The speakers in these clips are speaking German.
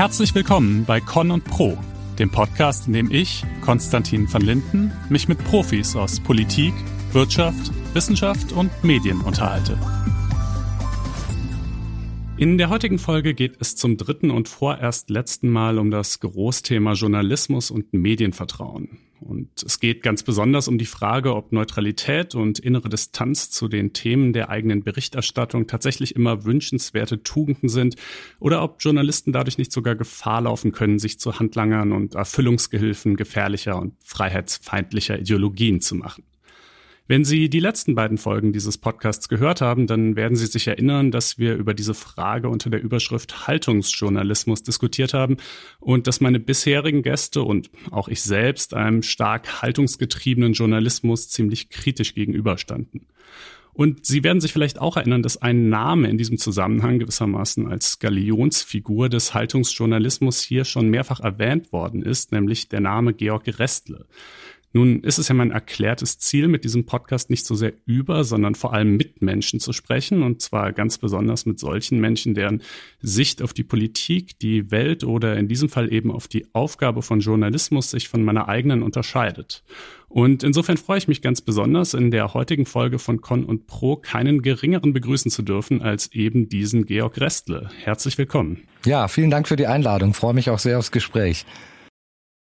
Herzlich willkommen bei Con und Pro, dem Podcast, in dem ich, Konstantin van Linden, mich mit Profis aus Politik, Wirtschaft, Wissenschaft und Medien unterhalte. In der heutigen Folge geht es zum dritten und vorerst letzten Mal um das Großthema Journalismus und Medienvertrauen. Und es geht ganz besonders um die Frage, ob Neutralität und innere Distanz zu den Themen der eigenen Berichterstattung tatsächlich immer wünschenswerte Tugenden sind oder ob Journalisten dadurch nicht sogar Gefahr laufen können, sich zu Handlangern und Erfüllungsgehilfen gefährlicher und freiheitsfeindlicher Ideologien zu machen. Wenn Sie die letzten beiden Folgen dieses Podcasts gehört haben, dann werden Sie sich erinnern, dass wir über diese Frage unter der Überschrift Haltungsjournalismus diskutiert haben und dass meine bisherigen Gäste und auch ich selbst einem stark haltungsgetriebenen Journalismus ziemlich kritisch gegenüberstanden. Und Sie werden sich vielleicht auch erinnern, dass ein Name in diesem Zusammenhang gewissermaßen als Galionsfigur des Haltungsjournalismus hier schon mehrfach erwähnt worden ist, nämlich der Name Georg Restle. Nun ist es ja mein erklärtes Ziel, mit diesem Podcast nicht so sehr über, sondern vor allem mit Menschen zu sprechen. Und zwar ganz besonders mit solchen Menschen, deren Sicht auf die Politik, die Welt oder in diesem Fall eben auf die Aufgabe von Journalismus sich von meiner eigenen unterscheidet. Und insofern freue ich mich ganz besonders, in der heutigen Folge von Con und Pro keinen geringeren begrüßen zu dürfen als eben diesen Georg Restle. Herzlich willkommen. Ja, vielen Dank für die Einladung. Freue mich auch sehr aufs Gespräch.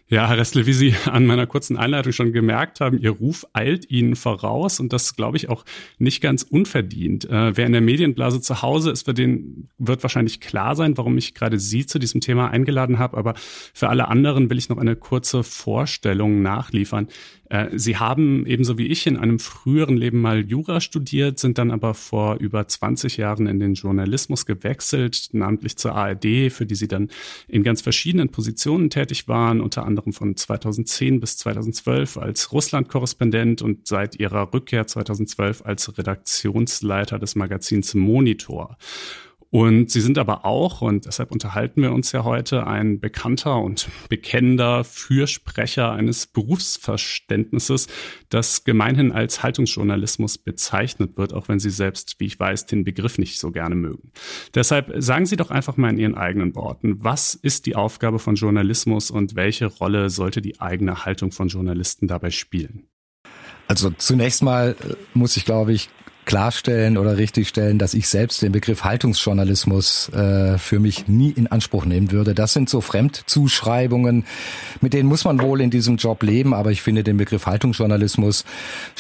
Ja, Herr Ressle, wie Sie an meiner kurzen Einleitung schon gemerkt haben, Ihr Ruf eilt Ihnen voraus und das glaube ich auch nicht ganz unverdient. Äh, wer in der Medienblase zu Hause ist, für den wird wahrscheinlich klar sein, warum ich gerade Sie zu diesem Thema eingeladen habe. Aber für alle anderen will ich noch eine kurze Vorstellung nachliefern. Äh, Sie haben ebenso wie ich in einem früheren Leben mal Jura studiert, sind dann aber vor über 20 Jahren in den Journalismus gewechselt, namentlich zur ARD, für die Sie dann in ganz verschiedenen Positionen tätig waren, unter anderem von 2010 bis 2012 als Russland-Korrespondent und seit Ihrer Rückkehr 2012 als Redaktionsleiter des Magazins Monitor. Und sie sind aber auch, und deshalb unterhalten wir uns ja heute, ein bekannter und bekennender Fürsprecher eines Berufsverständnisses, das gemeinhin als Haltungsjournalismus bezeichnet wird, auch wenn Sie selbst, wie ich weiß, den Begriff nicht so gerne mögen. Deshalb sagen Sie doch einfach mal in Ihren eigenen Worten, was ist die Aufgabe von Journalismus und welche Rolle sollte die eigene Haltung von Journalisten dabei spielen? Also zunächst mal äh, muss ich, glaube ich, klarstellen oder richtigstellen, dass ich selbst den Begriff Haltungsjournalismus äh, für mich nie in Anspruch nehmen würde. Das sind so Fremdzuschreibungen, mit denen muss man wohl in diesem Job leben, aber ich finde den Begriff Haltungsjournalismus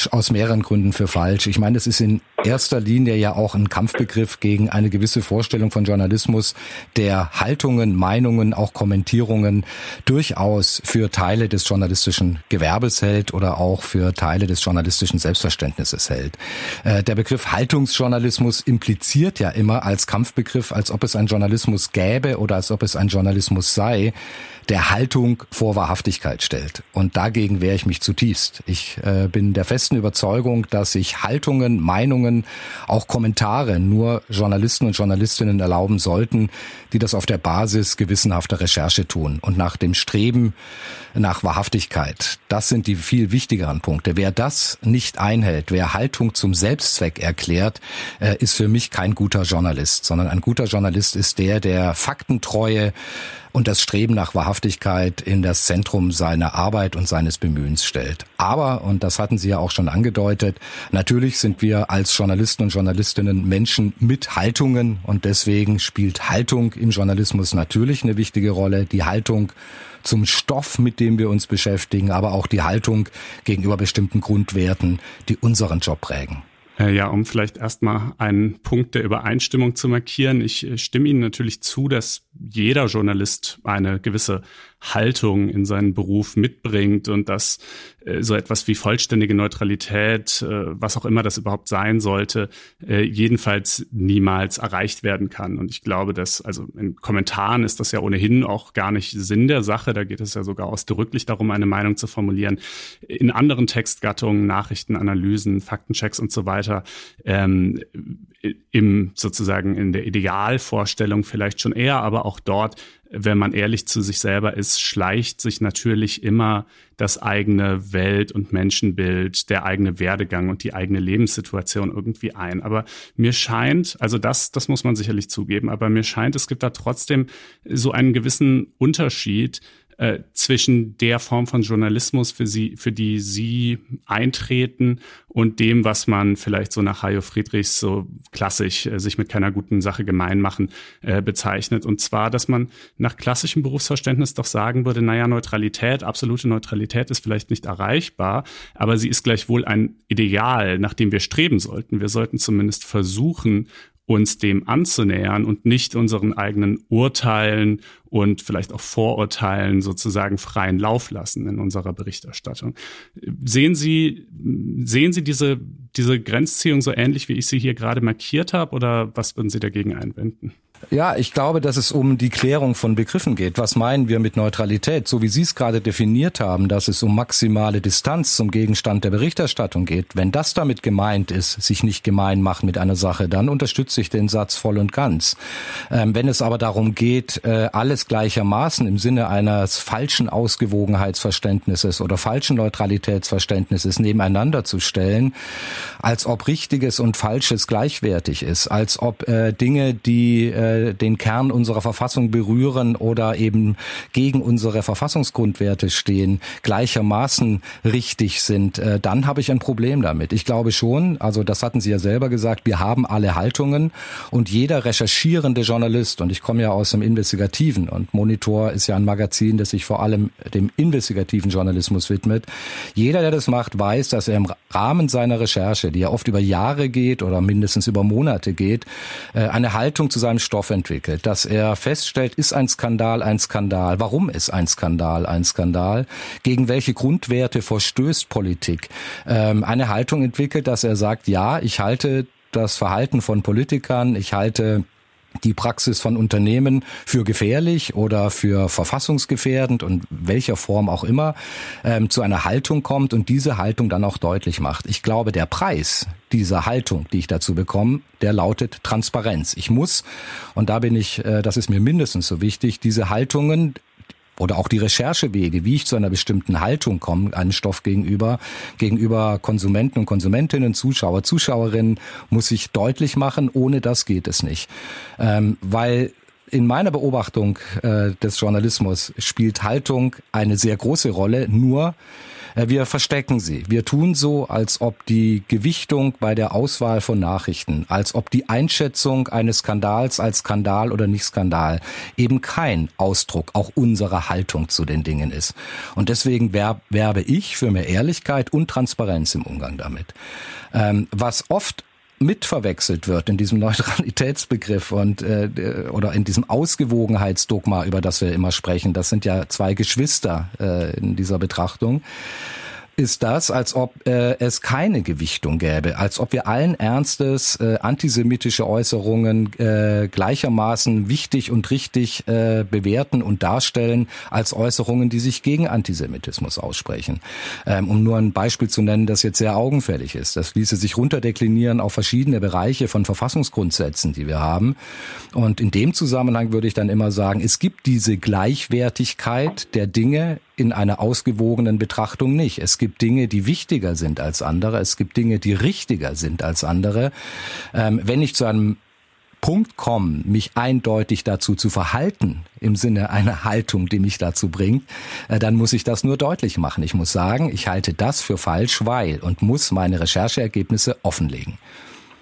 aus mehreren Gründen für falsch. Ich meine, es ist in erster Linie ja auch ein Kampfbegriff gegen eine gewisse Vorstellung von Journalismus, der Haltungen, Meinungen, auch Kommentierungen durchaus für Teile des journalistischen Gewerbes hält oder auch für Teile des journalistischen Selbstverständnisses hält. Äh, der Begriff Haltungsjournalismus impliziert ja immer als Kampfbegriff, als ob es einen Journalismus gäbe oder als ob es ein Journalismus sei, der Haltung vor Wahrhaftigkeit stellt. Und dagegen wehre ich mich zutiefst. Ich äh, bin der festen Überzeugung, dass sich Haltungen, Meinungen, auch Kommentare nur Journalisten und Journalistinnen erlauben sollten, die das auf der Basis gewissenhafter Recherche tun und nach dem Streben nach Wahrhaftigkeit. Das sind die viel wichtigeren Punkte. Wer das nicht einhält, wer Haltung zum Selbstzweck erklärt, äh, ist für mich kein guter Journalist, sondern ein guter Journalist ist der, der Faktentreue und das Streben nach Wahrhaftigkeit in das Zentrum seiner Arbeit und seines Bemühens stellt. Aber, und das hatten Sie ja auch schon angedeutet, natürlich sind wir als Journalisten und Journalistinnen Menschen mit Haltungen und deswegen spielt Haltung im Journalismus natürlich eine wichtige Rolle. Die Haltung zum Stoff, mit dem wir uns beschäftigen, aber auch die Haltung gegenüber bestimmten Grundwerten, die unseren Job prägen. Äh, ja, um vielleicht erstmal einen Punkt der Übereinstimmung zu markieren. Ich äh, stimme Ihnen natürlich zu, dass jeder Journalist eine gewisse Haltung in seinen Beruf mitbringt und dass äh, so etwas wie vollständige Neutralität, äh, was auch immer das überhaupt sein sollte, äh, jedenfalls niemals erreicht werden kann. Und ich glaube, dass, also in Kommentaren ist das ja ohnehin auch gar nicht Sinn der Sache. Da geht es ja sogar ausdrücklich darum, eine Meinung zu formulieren. In anderen Textgattungen, Nachrichtenanalysen, Faktenchecks und so weiter, ähm, im sozusagen in der Idealvorstellung vielleicht schon eher, aber auch dort wenn man ehrlich zu sich selber ist, schleicht sich natürlich immer das eigene Welt- und Menschenbild, der eigene Werdegang und die eigene Lebenssituation irgendwie ein. Aber mir scheint, also das, das muss man sicherlich zugeben, aber mir scheint, es gibt da trotzdem so einen gewissen Unterschied äh, zwischen der Form von Journalismus, für sie, für die Sie eintreten und dem, was man vielleicht so nach Hajo Friedrichs so klassisch äh, sich mit keiner guten Sache gemein machen äh, bezeichnet. Und zwar, dass man nach klassischem Berufsverständnis doch sagen würde, naja, Neutralität, absolute Neutralität ist vielleicht nicht erreichbar, aber sie ist gleichwohl ein Ideal, nach dem wir streben sollten. Wir sollten zumindest versuchen, uns dem anzunähern und nicht unseren eigenen Urteilen und vielleicht auch Vorurteilen sozusagen freien Lauf lassen in unserer Berichterstattung. Sehen Sie, sehen Sie diese, diese Grenzziehung so ähnlich, wie ich sie hier gerade markiert habe, oder was würden Sie dagegen einwenden? Ja, ich glaube, dass es um die Klärung von Begriffen geht. Was meinen wir mit Neutralität? So wie Sie es gerade definiert haben, dass es um maximale Distanz zum Gegenstand der Berichterstattung geht. Wenn das damit gemeint ist, sich nicht gemein machen mit einer Sache, dann unterstütze ich den Satz voll und ganz. Ähm, wenn es aber darum geht, äh, alles gleichermaßen im Sinne eines falschen Ausgewogenheitsverständnisses oder falschen Neutralitätsverständnisses nebeneinander zu stellen, als ob Richtiges und Falsches gleichwertig ist, als ob äh, Dinge, die äh, äh, den Kern unserer Verfassung berühren oder eben gegen unsere Verfassungsgrundwerte stehen, gleichermaßen richtig sind, äh, dann habe ich ein Problem damit. Ich glaube schon, also das hatten Sie ja selber gesagt, wir haben alle Haltungen und jeder recherchierende Journalist, und ich komme ja aus dem Investigativen und Monitor ist ja ein Magazin, das sich vor allem dem investigativen Journalismus widmet, jeder, der das macht, weiß, dass er im Rahmen seiner Recherche, die ja oft über Jahre geht oder mindestens über Monate geht, äh, eine Haltung zu seinem Stoff Stoff entwickelt, dass er feststellt, ist ein Skandal ein Skandal? Warum ist ein Skandal ein Skandal? Gegen welche Grundwerte verstößt Politik? Ähm, eine Haltung entwickelt, dass er sagt, ja, ich halte das Verhalten von Politikern, ich halte die Praxis von Unternehmen für gefährlich oder für verfassungsgefährdend und welcher Form auch immer ähm, zu einer Haltung kommt und diese Haltung dann auch deutlich macht. Ich glaube, der Preis dieser Haltung, die ich dazu bekomme, der lautet Transparenz. Ich muss, und da bin ich, äh, das ist mir mindestens so wichtig, diese Haltungen oder auch die Recherchewege, wie ich zu einer bestimmten Haltung komme, einem Stoff gegenüber, gegenüber Konsumenten und Konsumentinnen, Zuschauer, Zuschauerinnen, muss ich deutlich machen. Ohne das geht es nicht. Ähm, weil in meiner Beobachtung äh, des Journalismus spielt Haltung eine sehr große Rolle, nur wir verstecken sie. Wir tun so, als ob die Gewichtung bei der Auswahl von Nachrichten, als ob die Einschätzung eines Skandals als Skandal oder nicht Skandal eben kein Ausdruck auch unserer Haltung zu den Dingen ist. Und deswegen werbe ich für mehr Ehrlichkeit und Transparenz im Umgang damit. Ähm, was oft mitverwechselt wird in diesem Neutralitätsbegriff und äh, oder in diesem Ausgewogenheitsdogma, über das wir immer sprechen. Das sind ja zwei Geschwister äh, in dieser Betrachtung ist das, als ob äh, es keine Gewichtung gäbe, als ob wir allen Ernstes äh, antisemitische Äußerungen äh, gleichermaßen wichtig und richtig äh, bewerten und darstellen als Äußerungen, die sich gegen Antisemitismus aussprechen. Ähm, um nur ein Beispiel zu nennen, das jetzt sehr augenfällig ist. Das ließe sich runterdeklinieren auf verschiedene Bereiche von Verfassungsgrundsätzen, die wir haben. Und in dem Zusammenhang würde ich dann immer sagen, es gibt diese Gleichwertigkeit der Dinge in einer ausgewogenen Betrachtung nicht. Es gibt Dinge, die wichtiger sind als andere. Es gibt Dinge, die richtiger sind als andere. Ähm, wenn ich zu einem Punkt komme, mich eindeutig dazu zu verhalten, im Sinne einer Haltung, die mich dazu bringt, äh, dann muss ich das nur deutlich machen. Ich muss sagen, ich halte das für falsch, weil und muss meine Rechercheergebnisse offenlegen.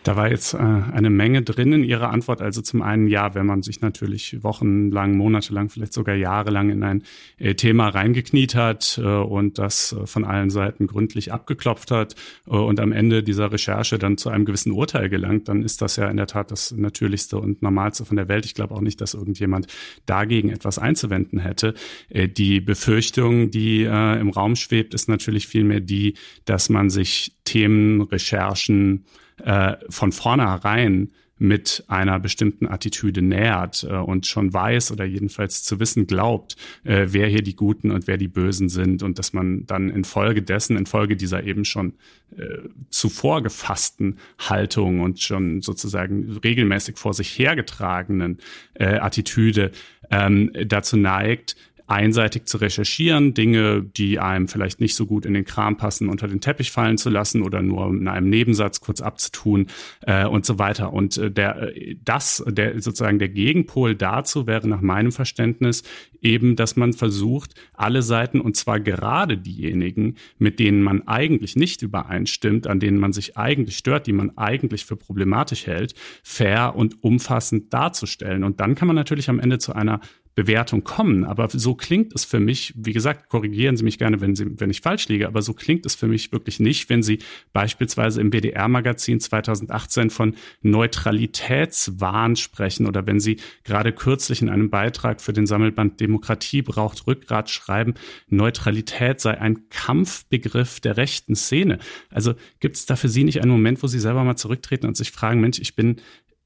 Da war jetzt äh, eine Menge drin in Ihrer Antwort. Also zum einen, ja, wenn man sich natürlich wochenlang, monatelang, vielleicht sogar jahrelang in ein äh, Thema reingekniet hat äh, und das äh, von allen Seiten gründlich abgeklopft hat äh, und am Ende dieser Recherche dann zu einem gewissen Urteil gelangt, dann ist das ja in der Tat das Natürlichste und Normalste von der Welt. Ich glaube auch nicht, dass irgendjemand dagegen etwas einzuwenden hätte. Äh, die Befürchtung, die im Raum schwebt, ist natürlich vielmehr die, dass man sich Themen, Recherchen, äh, von vornherein mit einer bestimmten Attitüde nähert äh, und schon weiß oder jedenfalls zu wissen glaubt, äh, wer hier die Guten und wer die Bösen sind und dass man dann infolge dessen, infolge dieser eben schon äh, zuvor gefassten Haltung und schon sozusagen regelmäßig vor sich hergetragenen äh, Attitüde ähm, dazu neigt, einseitig zu recherchieren, Dinge, die einem vielleicht nicht so gut in den Kram passen, unter den Teppich fallen zu lassen oder nur in einem Nebensatz kurz abzutun äh, und so weiter. Und äh, der, äh, das, der sozusagen der Gegenpol dazu wäre nach meinem Verständnis eben, dass man versucht, alle Seiten und zwar gerade diejenigen, mit denen man eigentlich nicht übereinstimmt, an denen man sich eigentlich stört, die man eigentlich für problematisch hält, fair und umfassend darzustellen. Und dann kann man natürlich am Ende zu einer Bewertung kommen. Aber so klingt es für mich, wie gesagt, korrigieren Sie mich gerne, wenn, Sie, wenn ich falsch liege, aber so klingt es für mich wirklich nicht, wenn Sie beispielsweise im BDR-Magazin 2018 von Neutralitätswahn sprechen oder wenn Sie gerade kürzlich in einem Beitrag für den Sammelband Demokratie braucht Rückgrat schreiben, Neutralität sei ein Kampfbegriff der rechten Szene. Also gibt es da für Sie nicht einen Moment, wo Sie selber mal zurücktreten und sich fragen, Mensch, ich bin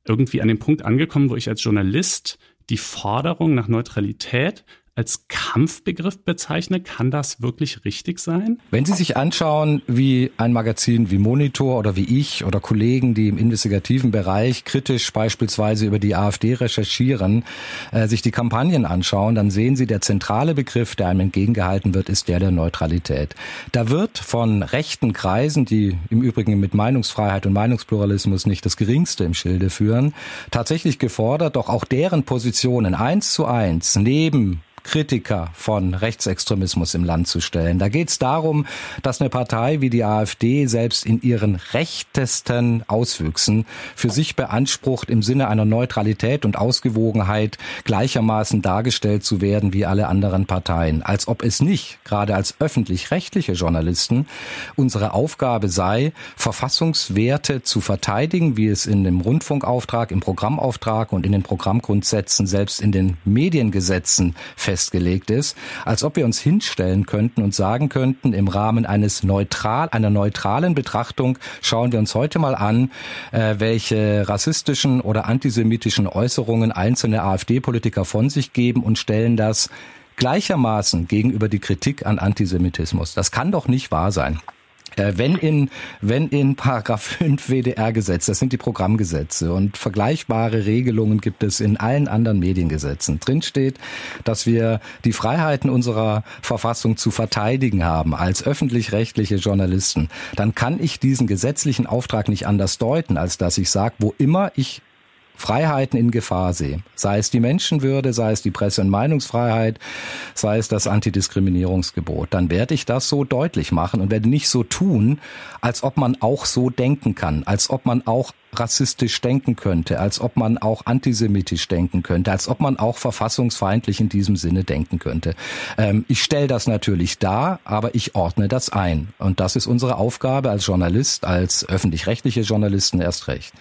irgendwie an dem Punkt angekommen, wo ich als Journalist die Forderung nach Neutralität als Kampfbegriff bezeichne. Kann das wirklich richtig sein? Wenn Sie sich anschauen, wie ein Magazin wie Monitor oder wie ich oder Kollegen, die im investigativen Bereich kritisch beispielsweise über die AfD recherchieren, äh, sich die Kampagnen anschauen, dann sehen Sie, der zentrale Begriff, der einem entgegengehalten wird, ist der der Neutralität. Da wird von rechten Kreisen, die im Übrigen mit Meinungsfreiheit und Meinungspluralismus nicht das geringste im Schilde führen, tatsächlich gefordert, doch auch deren Positionen eins zu eins neben Kritiker von Rechtsextremismus im Land zu stellen. Da geht es darum, dass eine Partei wie die AfD selbst in ihren rechtesten Auswüchsen für sich beansprucht, im Sinne einer Neutralität und Ausgewogenheit gleichermaßen dargestellt zu werden wie alle anderen Parteien. Als ob es nicht, gerade als öffentlich-rechtliche Journalisten, unsere Aufgabe sei, Verfassungswerte zu verteidigen, wie es in dem Rundfunkauftrag, im Programmauftrag und in den Programmgrundsätzen, selbst in den Mediengesetzen festgelegt ist, als ob wir uns hinstellen könnten und sagen könnten, im Rahmen eines neutral, einer neutralen Betrachtung schauen wir uns heute mal an, äh, welche rassistischen oder antisemitischen Äußerungen einzelne AfD-Politiker von sich geben und stellen das gleichermaßen gegenüber die Kritik an Antisemitismus. Das kann doch nicht wahr sein. Äh, wenn in, wenn in Paragraph 5 WDR-Gesetz, das sind die Programmgesetze und vergleichbare Regelungen gibt es in allen anderen Mediengesetzen, drin steht, dass wir die Freiheiten unserer Verfassung zu verteidigen haben als öffentlich-rechtliche Journalisten, dann kann ich diesen gesetzlichen Auftrag nicht anders deuten, als dass ich sage, wo immer ich Freiheiten in Gefahr sehe, sei es die Menschenwürde, sei es die Presse- und Meinungsfreiheit, sei es das Antidiskriminierungsgebot, dann werde ich das so deutlich machen und werde nicht so tun, als ob man auch so denken kann, als ob man auch rassistisch denken könnte, als ob man auch antisemitisch denken könnte, als ob man auch verfassungsfeindlich in diesem Sinne denken könnte. Ähm, ich stelle das natürlich dar, aber ich ordne das ein. Und das ist unsere Aufgabe als Journalist, als öffentlich-rechtliche Journalisten erst recht.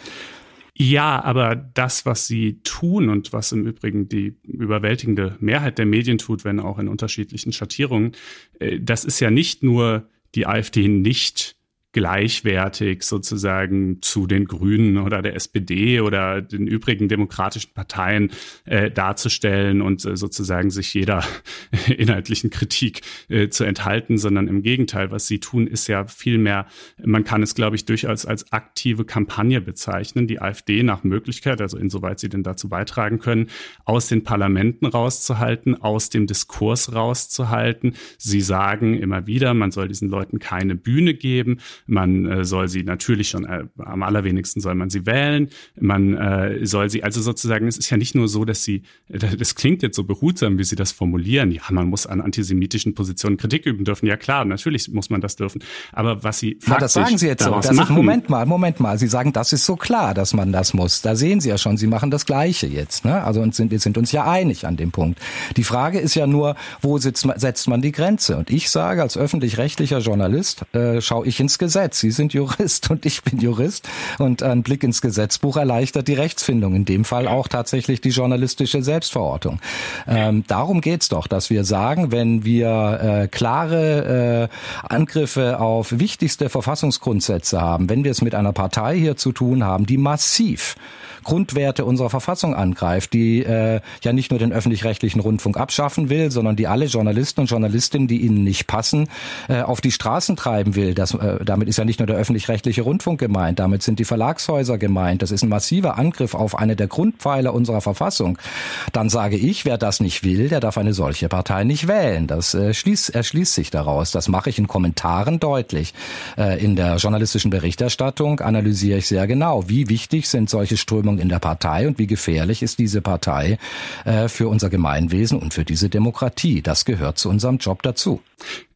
Ja, aber das, was sie tun und was im Übrigen die überwältigende Mehrheit der Medien tut, wenn auch in unterschiedlichen Schattierungen, äh, das ist ja nicht nur die AfD nicht gleichwertig sozusagen zu den Grünen oder der SPD oder den übrigen demokratischen Parteien äh, darzustellen und äh, sozusagen sich jeder inhaltlichen Kritik äh, zu enthalten, sondern im Gegenteil, was sie tun, ist ja vielmehr, man kann es, glaube ich, durchaus als aktive Kampagne bezeichnen, die AfD nach Möglichkeit, also insoweit sie denn dazu beitragen können, aus den Parlamenten rauszuhalten, aus dem Diskurs rauszuhalten. Sie sagen immer wieder, man soll diesen Leuten keine Bühne geben. Man äh, soll sie natürlich schon, äh, am allerwenigsten soll man sie wählen. Man äh, soll sie, also sozusagen, es ist ja nicht nur so, dass sie, das klingt jetzt so behutsam, wie sie das formulieren. Ja, man muss an antisemitischen Positionen Kritik üben dürfen. Ja klar, natürlich muss man das dürfen. Aber was sie faktisch Na, das sagen Sie jetzt so. Das machen, ist, Moment mal, Moment mal. Sie sagen, das ist so klar, dass man das muss. Da sehen Sie ja schon, Sie machen das Gleiche jetzt. Ne? Also und sind, wir sind uns ja einig an dem Punkt. Die Frage ist ja nur, wo sitzt, setzt man die Grenze? Und ich sage, als öffentlich-rechtlicher Journalist äh, schaue ich ins Gesetz. Sie sind Jurist und ich bin Jurist und ein Blick ins Gesetzbuch erleichtert die Rechtsfindung, in dem Fall auch tatsächlich die journalistische Selbstverortung. Ähm, darum geht's doch, dass wir sagen, wenn wir äh, klare äh, Angriffe auf wichtigste Verfassungsgrundsätze haben, wenn wir es mit einer Partei hier zu tun haben, die massiv Grundwerte unserer Verfassung angreift, die äh, ja nicht nur den öffentlich-rechtlichen Rundfunk abschaffen will, sondern die alle Journalisten und Journalistinnen, die ihnen nicht passen, äh, auf die Straßen treiben will. Das, äh, damit ist ja nicht nur der öffentlich-rechtliche Rundfunk gemeint, damit sind die Verlagshäuser gemeint. Das ist ein massiver Angriff auf eine der Grundpfeiler unserer Verfassung. Dann sage ich, wer das nicht will, der darf eine solche Partei nicht wählen. Das äh, schließt, erschließt sich daraus. Das mache ich in Kommentaren deutlich. Äh, in der journalistischen Berichterstattung analysiere ich sehr genau, wie wichtig sind solche Strömungen in der Partei und wie gefährlich ist diese Partei äh, für unser Gemeinwesen und für diese Demokratie. Das gehört zu unserem Job dazu.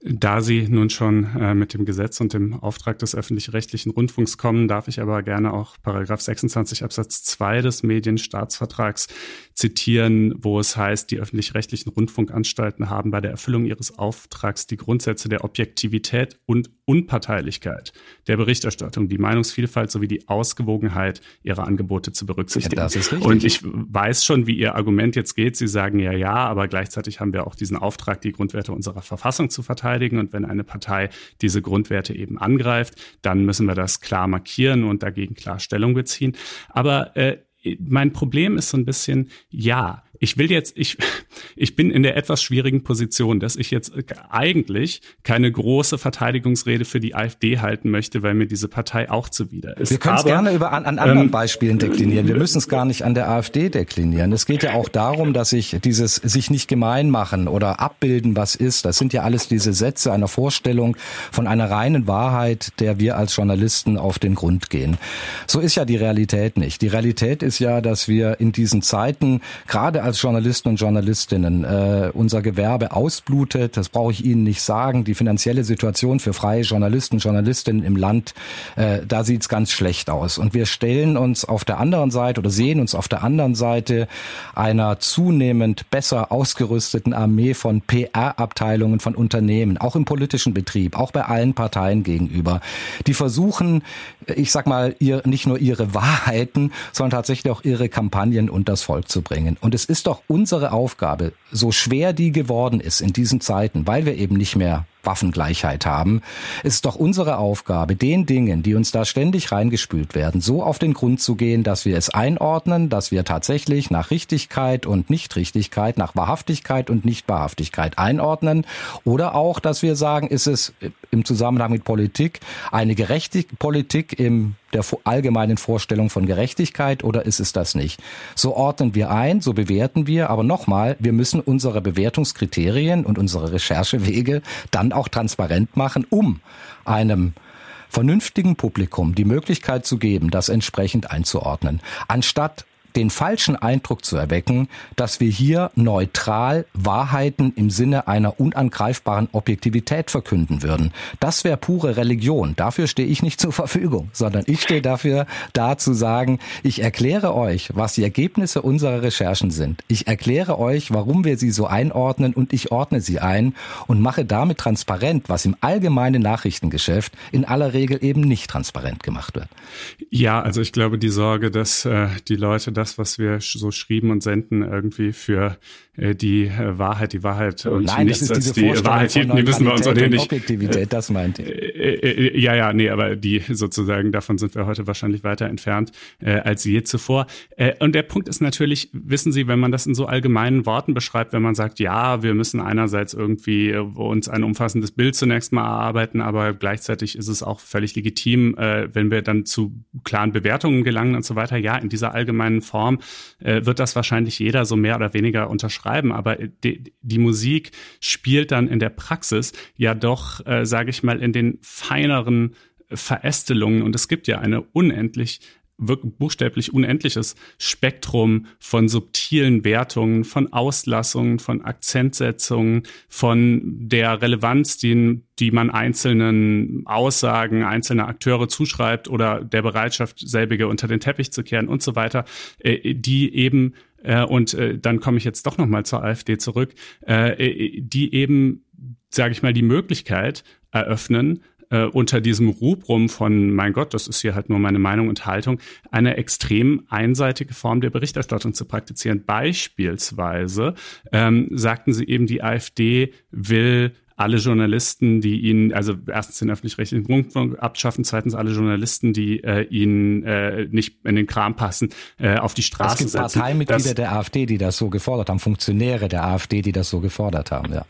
Da Sie nun schon äh, mit dem Gesetz und dem Auftrag des öffentlich-rechtlichen Rundfunks kommen, darf ich aber gerne auch Paragraph 26 Absatz 2 des Medienstaatsvertrags zitieren, wo es heißt, die öffentlich-rechtlichen Rundfunkanstalten haben bei der Erfüllung ihres Auftrags die Grundsätze der Objektivität und Unparteilichkeit der Berichterstattung, die Meinungsvielfalt sowie die Ausgewogenheit ihrer Angebote zu berücksichtigen. Ja, das ist richtig. Und ich weiß schon, wie Ihr Argument jetzt geht. Sie sagen ja, ja, aber gleichzeitig haben wir auch diesen Auftrag, die Grundwerte unserer Verfassung zu verteidigen. Und wenn eine Partei diese Grundwerte eben angreift, dann müssen wir das klar markieren und dagegen klar Stellung beziehen. Aber äh, mein Problem ist so ein bisschen, ja, ich will jetzt, ich, ich bin in der etwas schwierigen Position, dass ich jetzt eigentlich keine große Verteidigungsrede für die AfD halten möchte, weil mir diese Partei auch zuwider ist. Wir können es gerne über, an, an anderen ähm, Beispielen deklinieren. Wir müssen es gar nicht an der AfD deklinieren. Es geht ja auch darum, dass ich dieses sich nicht gemein machen oder abbilden, was ist. Das sind ja alles diese Sätze einer Vorstellung von einer reinen Wahrheit, der wir als Journalisten auf den Grund gehen. So ist ja die Realität nicht. Die Realität ist ja, dass wir in diesen Zeiten gerade als als Journalisten und Journalistinnen. Äh, unser Gewerbe ausblutet, das brauche ich Ihnen nicht sagen. Die finanzielle Situation für freie Journalisten und Journalistinnen im Land, äh, da sieht's ganz schlecht aus. Und wir stellen uns auf der anderen Seite oder sehen uns auf der anderen Seite einer zunehmend besser ausgerüsteten Armee von PR-Abteilungen von Unternehmen, auch im politischen Betrieb, auch bei allen Parteien gegenüber, die versuchen, ich sag mal, ihr, nicht nur ihre Wahrheiten, sondern tatsächlich auch ihre Kampagnen unters Volk zu bringen. Und es ist doch unsere Aufgabe, so schwer die geworden ist in diesen Zeiten, weil wir eben nicht mehr Waffengleichheit haben. Es ist doch unsere Aufgabe, den Dingen, die uns da ständig reingespült werden, so auf den Grund zu gehen, dass wir es einordnen, dass wir tatsächlich nach Richtigkeit und Nichtrichtigkeit, nach Wahrhaftigkeit und Nichtwahrhaftigkeit einordnen oder auch, dass wir sagen, ist es im Zusammenhang mit Politik eine gerechte Politik im der allgemeinen Vorstellung von Gerechtigkeit oder ist es das nicht? So ordnen wir ein, so bewerten wir, aber nochmal, wir müssen unsere Bewertungskriterien und unsere Recherchewege dann auch transparent machen, um einem vernünftigen Publikum die Möglichkeit zu geben, das entsprechend einzuordnen, anstatt den falschen Eindruck zu erwecken, dass wir hier neutral Wahrheiten im Sinne einer unangreifbaren Objektivität verkünden würden. Das wäre pure Religion. Dafür stehe ich nicht zur Verfügung, sondern ich stehe dafür da zu sagen, ich erkläre euch, was die Ergebnisse unserer Recherchen sind. Ich erkläre euch, warum wir sie so einordnen und ich ordne sie ein und mache damit transparent, was im allgemeinen Nachrichtengeschäft in aller Regel eben nicht transparent gemacht wird. Ja, also ich glaube, die Sorge, dass äh, die Leute das, was wir so schrieben und senden, irgendwie für äh, die äh, Wahrheit, die Wahrheit und Nein, nichts das ist diese als die Wahrheit hielten, die müssen wir uns auch nicht. Objektivität, das meint ihr. Äh, ja, ja, nee, aber die sozusagen, davon sind wir heute wahrscheinlich weiter entfernt äh, als je zuvor. Äh, und der Punkt ist natürlich, wissen Sie, wenn man das in so allgemeinen Worten beschreibt, wenn man sagt, ja, wir müssen einerseits irgendwie uns ein umfassendes Bild zunächst mal erarbeiten, aber gleichzeitig ist es auch völlig legitim, äh, wenn wir dann zu klaren Bewertungen gelangen und so weiter. Ja, in dieser allgemeinen Form äh, wird das wahrscheinlich jeder so mehr oder weniger unterschreiben. Aber die, die Musik spielt dann in der Praxis ja doch, äh, sage ich mal, in den feineren Verästelungen. Und es gibt ja eine unendlich buchstäblich unendliches Spektrum von subtilen Wertungen, von Auslassungen, von Akzentsetzungen, von der Relevanz, die, die man einzelnen Aussagen einzelner Akteure zuschreibt oder der Bereitschaft, selbige unter den Teppich zu kehren und so weiter, äh, die eben äh, und äh, dann komme ich jetzt doch noch mal zur AfD zurück, die eben, sage ich mal, die Möglichkeit eröffnen, äh, unter diesem Rubrum von, mein Gott, das ist hier halt nur meine Meinung und Haltung, eine extrem einseitige Form der Berichterstattung zu praktizieren. Beispielsweise ähm, sagten sie eben, die AfD will alle Journalisten, die ihn, also erstens den öffentlich-rechtlichen Rundfunk abschaffen, zweitens alle Journalisten, die äh, ihn äh, nicht in den Kram passen, äh, auf die Straße setzen. Es gibt Parteimitglieder der AfD, die das so gefordert haben, Funktionäre der AfD, die das so gefordert haben, ja.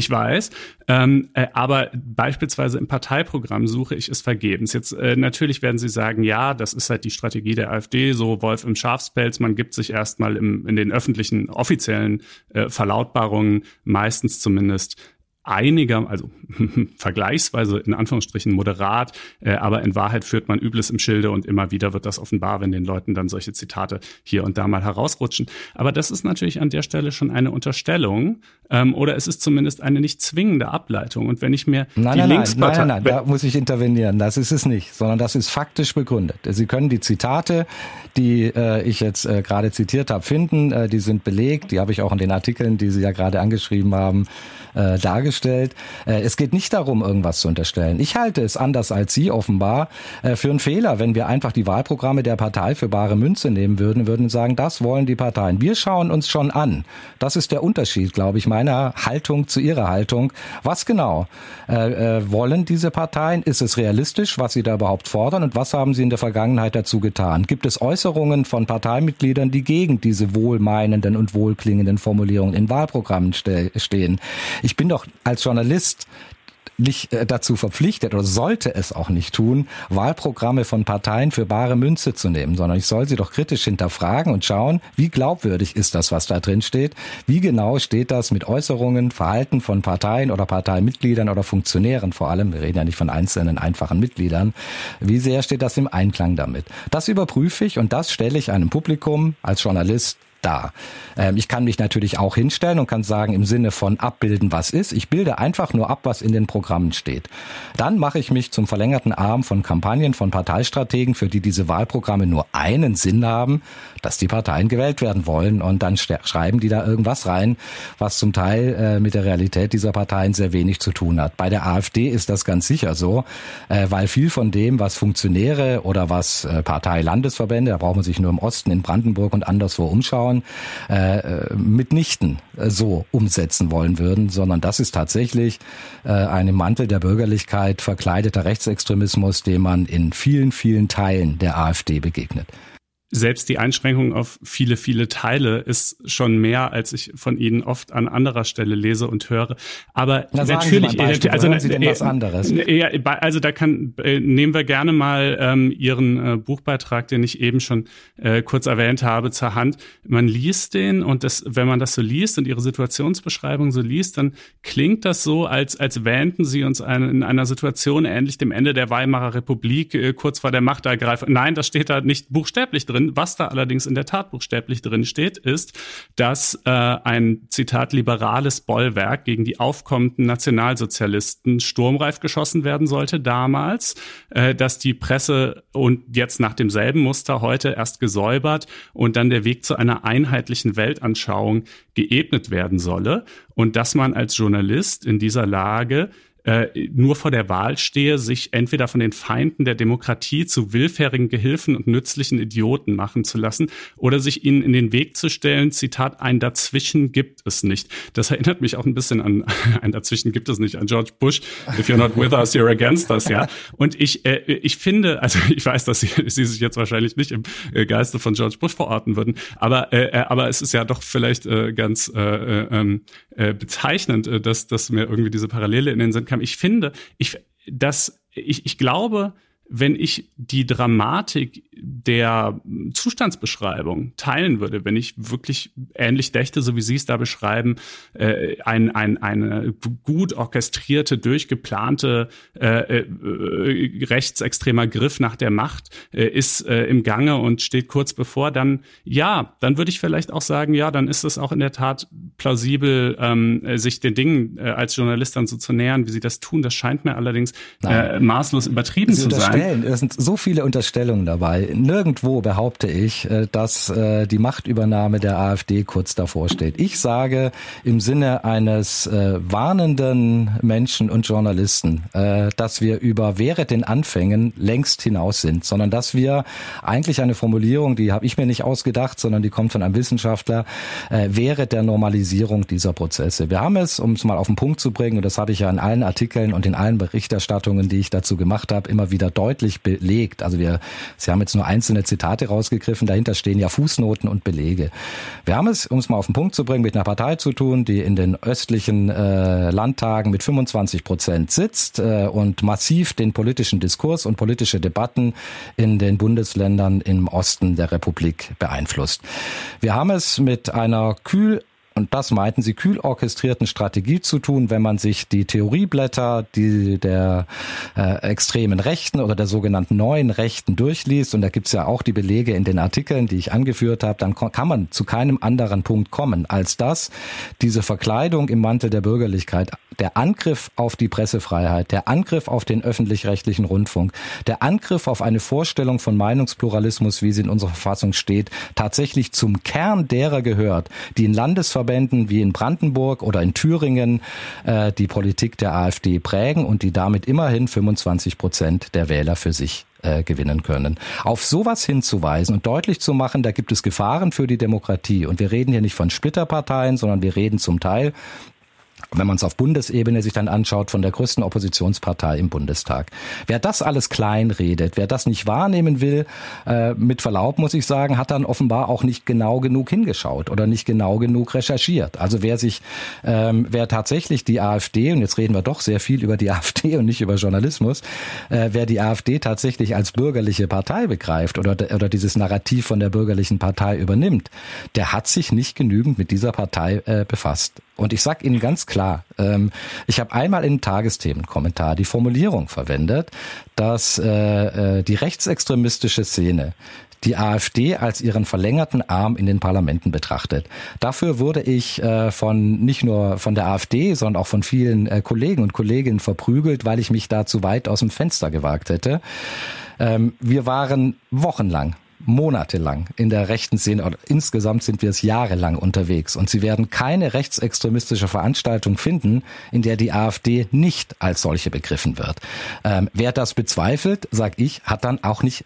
Ich weiß, ähm, äh, aber beispielsweise im Parteiprogramm suche ich es vergebens. Jetzt äh, natürlich werden Sie sagen, ja, das ist halt die Strategie der AfD, so Wolf im Schafspelz, man gibt sich erstmal in den öffentlichen, offiziellen äh, Verlautbarungen meistens zumindest einiger, also vergleichsweise in Anführungsstrichen moderat, äh, aber in Wahrheit führt man Übles im Schilde und immer wieder wird das offenbar, wenn den Leuten dann solche Zitate hier und da mal herausrutschen. Aber das ist natürlich an der Stelle schon eine Unterstellung ähm, oder es ist zumindest eine nicht zwingende Ableitung. Und wenn ich mir nein, die nein, Linkspartei... Nein, nein, nein, da muss ich intervenieren. Das ist es nicht, sondern das ist faktisch begründet. Sie können die Zitate, die äh, ich jetzt äh, gerade zitiert habe, finden. Äh, die sind belegt. Die habe ich auch in den Artikeln, die Sie ja gerade angeschrieben haben, äh, dargestellt. Äh, es geht nicht darum, irgendwas zu unterstellen. Ich halte es anders als Sie offenbar äh, für einen Fehler, wenn wir einfach die Wahlprogramme der Partei für bare Münze nehmen würden, würden sagen, das wollen die Parteien. Wir schauen uns schon an. Das ist der Unterschied, glaube ich, meiner Haltung zu Ihrer Haltung. Was genau äh, äh, wollen diese Parteien? Ist es realistisch, was sie da überhaupt fordern? Und was haben sie in der Vergangenheit dazu getan? Gibt es Äußerungen von Parteimitgliedern, die gegen diese wohlmeinenden und wohlklingenden Formulierungen in Wahlprogrammen ste stehen? Ich bin doch als Journalist nicht äh, dazu verpflichtet oder sollte es auch nicht tun, Wahlprogramme von Parteien für bare Münze zu nehmen, sondern ich soll sie doch kritisch hinterfragen und schauen, wie glaubwürdig ist das, was da drin steht, wie genau steht das mit Äußerungen, Verhalten von Parteien oder Parteimitgliedern oder Funktionären vor allem, wir reden ja nicht von einzelnen einfachen Mitgliedern, wie sehr steht das im Einklang damit. Das überprüfe ich und das stelle ich einem Publikum als Journalist da. Ähm, ich kann mich natürlich auch hinstellen und kann sagen, im Sinne von abbilden, was ist. Ich bilde einfach nur ab, was in den Programmen steht. Dann mache ich mich zum verlängerten Arm von Kampagnen, von Parteistrategen, für die diese Wahlprogramme nur einen Sinn haben, dass die Parteien gewählt werden wollen. Und dann schreiben die da irgendwas rein, was zum Teil äh, mit der Realität dieser Parteien sehr wenig zu tun hat. Bei der AfD ist das ganz sicher so, äh, weil viel von dem, was Funktionäre oder was äh, Parteilandesverbände, da braucht man sich nur im Osten, in Brandenburg und anderswo umschauen, Zuschauern äh, äh, mitnichten äh, so umsetzen wollen würden, sondern das ist tatsächlich äh, einem Mantel der Bürgerlichkeit verkleideter Rechtsextremismus, dem man in vielen, vielen Teilen der AfD begegnet selbst die Einschränkung auf viele, viele Teile ist schon mehr, als ich von Ihnen oft an anderer Stelle lese und höre. Aber Na, natürlich, Beispiel, also denn äh, anderes? Ja, also da kann äh, nehmen wir gerne mal ähm, Ihren äh, Buchbeitrag, den ich eben schon äh, kurz erwähnt habe, zur Hand. Man liest den und das, wenn man das so liest und Ihre Situationsbeschreibung so liest, dann klingt das so, als als wähnten Sie uns eine, in einer Situation ähnlich dem Ende der Weimarer Republik äh, kurz vor der Machtergreifung. Nein, das steht da nicht buchstäblich drin drin. Was da allerdings in der Tat buchstäblich drin steht, ist, dass äh, ein Zitat liberales Bollwerk gegen die aufkommenden Nationalsozialisten sturmreif geschossen werden sollte damals, äh, dass die Presse und jetzt nach demselben Muster heute erst gesäubert und dann der Weg zu einer einheitlichen Weltanschauung geebnet werden solle und dass man als Journalist in dieser Lage äh, nur vor der Wahl stehe, sich entweder von den Feinden der Demokratie zu willfährigen Gehilfen und nützlichen Idioten machen zu lassen oder sich ihnen in den Weg zu stellen, Zitat, ein Dazwischen gibt es nicht. Das erinnert mich auch ein bisschen an ein Dazwischen gibt es nicht, an George Bush, if you're not with us, you're against us, ja. Und ich, äh, ich finde, also ich weiß, dass Sie, Sie sich jetzt wahrscheinlich nicht im äh, Geiste von George Bush verorten würden, aber, äh, äh aber es ist ja doch vielleicht äh, ganz äh, äh, ähm, äh, bezeichnend, dass, dass mir irgendwie diese Parallele in den Sinn kam. Ich finde, ich, dass, ich, ich glaube, wenn ich die Dramatik der Zustandsbeschreibung teilen würde, wenn ich wirklich ähnlich dächte, so wie Sie es da beschreiben, äh, ein, ein, eine gut orchestrierte, durchgeplante äh, äh, rechtsextremer Griff nach der Macht äh, ist äh, im Gange und steht kurz bevor, dann ja, dann würde ich vielleicht auch sagen, ja, dann ist es auch in der Tat plausibel, ähm, sich den Dingen äh, als Journalist dann so zu nähern, wie Sie das tun. Das scheint mir allerdings äh, maßlos übertrieben Sie zu sein es sind so viele Unterstellungen dabei. Nirgendwo behaupte ich, äh, dass äh, die Machtübernahme der AfD kurz davor steht. Ich sage im Sinne eines äh, warnenden Menschen und Journalisten, dass wir über wäre den Anfängen längst hinaus sind, sondern dass wir eigentlich eine Formulierung, die habe ich mir nicht ausgedacht, sondern die kommt von einem Wissenschaftler, wäre der Normalisierung dieser Prozesse. Wir haben es, um es mal auf den Punkt zu bringen, und das habe ich ja in allen Artikeln und in allen Berichterstattungen, die ich dazu gemacht habe, immer wieder deutlich belegt. Also wir, Sie haben jetzt nur einzelne Zitate rausgegriffen, dahinter stehen ja Fußnoten und Belege. Wir haben es, um es mal auf den Punkt zu bringen, mit einer Partei zu tun, die in den östlichen äh, Landtagen mit 25 Prozent sitzt äh, und massiv den politischen Diskurs und politische Debatten in den Bundesländern im Osten der Republik beeinflusst. Wir haben es mit einer kühl und das meinten sie kühl orchestrierten Strategie zu tun, wenn man sich die Theorieblätter die der äh, extremen Rechten oder der sogenannten neuen Rechten durchliest, und da gibt's ja auch die Belege in den Artikeln, die ich angeführt habe, dann kann man zu keinem anderen Punkt kommen, als dass diese Verkleidung im Mantel der Bürgerlichkeit, der Angriff auf die Pressefreiheit, der Angriff auf den öffentlich-rechtlichen Rundfunk, der Angriff auf eine Vorstellung von Meinungspluralismus, wie sie in unserer Verfassung steht, tatsächlich zum Kern derer gehört, die in Landesverbänden Landesverbänden wie in Brandenburg oder in Thüringen äh, die Politik der AfD prägen und die damit immerhin 25 Prozent der Wähler für sich äh, gewinnen können. Auf sowas hinzuweisen und deutlich zu machen, da gibt es Gefahren für die Demokratie. Und wir reden hier nicht von Splitterparteien, sondern wir reden zum Teil wenn man es auf Bundesebene sich dann anschaut, von der größten Oppositionspartei im Bundestag. Wer das alles klein redet, wer das nicht wahrnehmen will, äh, mit Verlaub muss ich sagen, hat dann offenbar auch nicht genau genug hingeschaut oder nicht genau genug recherchiert. Also wer sich, ähm, wer tatsächlich die AfD, und jetzt reden wir doch sehr viel über die AfD und nicht über Journalismus, äh, wer die AfD tatsächlich als bürgerliche Partei begreift oder, oder dieses Narrativ von der bürgerlichen Partei übernimmt, der hat sich nicht genügend mit dieser Partei äh, befasst. Und ich sage Ihnen ganz klar, ähm, ich habe einmal in Tagesthemenkommentar die Formulierung verwendet, dass äh, äh, die rechtsextremistische Szene die AfD als ihren verlängerten Arm in den Parlamenten betrachtet. Dafür wurde ich äh, von nicht nur von der AfD, sondern auch von vielen äh, Kollegen und Kolleginnen verprügelt, weil ich mich da zu weit aus dem Fenster gewagt hätte. Ähm, wir waren wochenlang monatelang in der rechten Szene, oder insgesamt sind wir es jahrelang unterwegs. Und Sie werden keine rechtsextremistische Veranstaltung finden, in der die AfD nicht als solche begriffen wird. Ähm, wer das bezweifelt, sag ich, hat dann auch nicht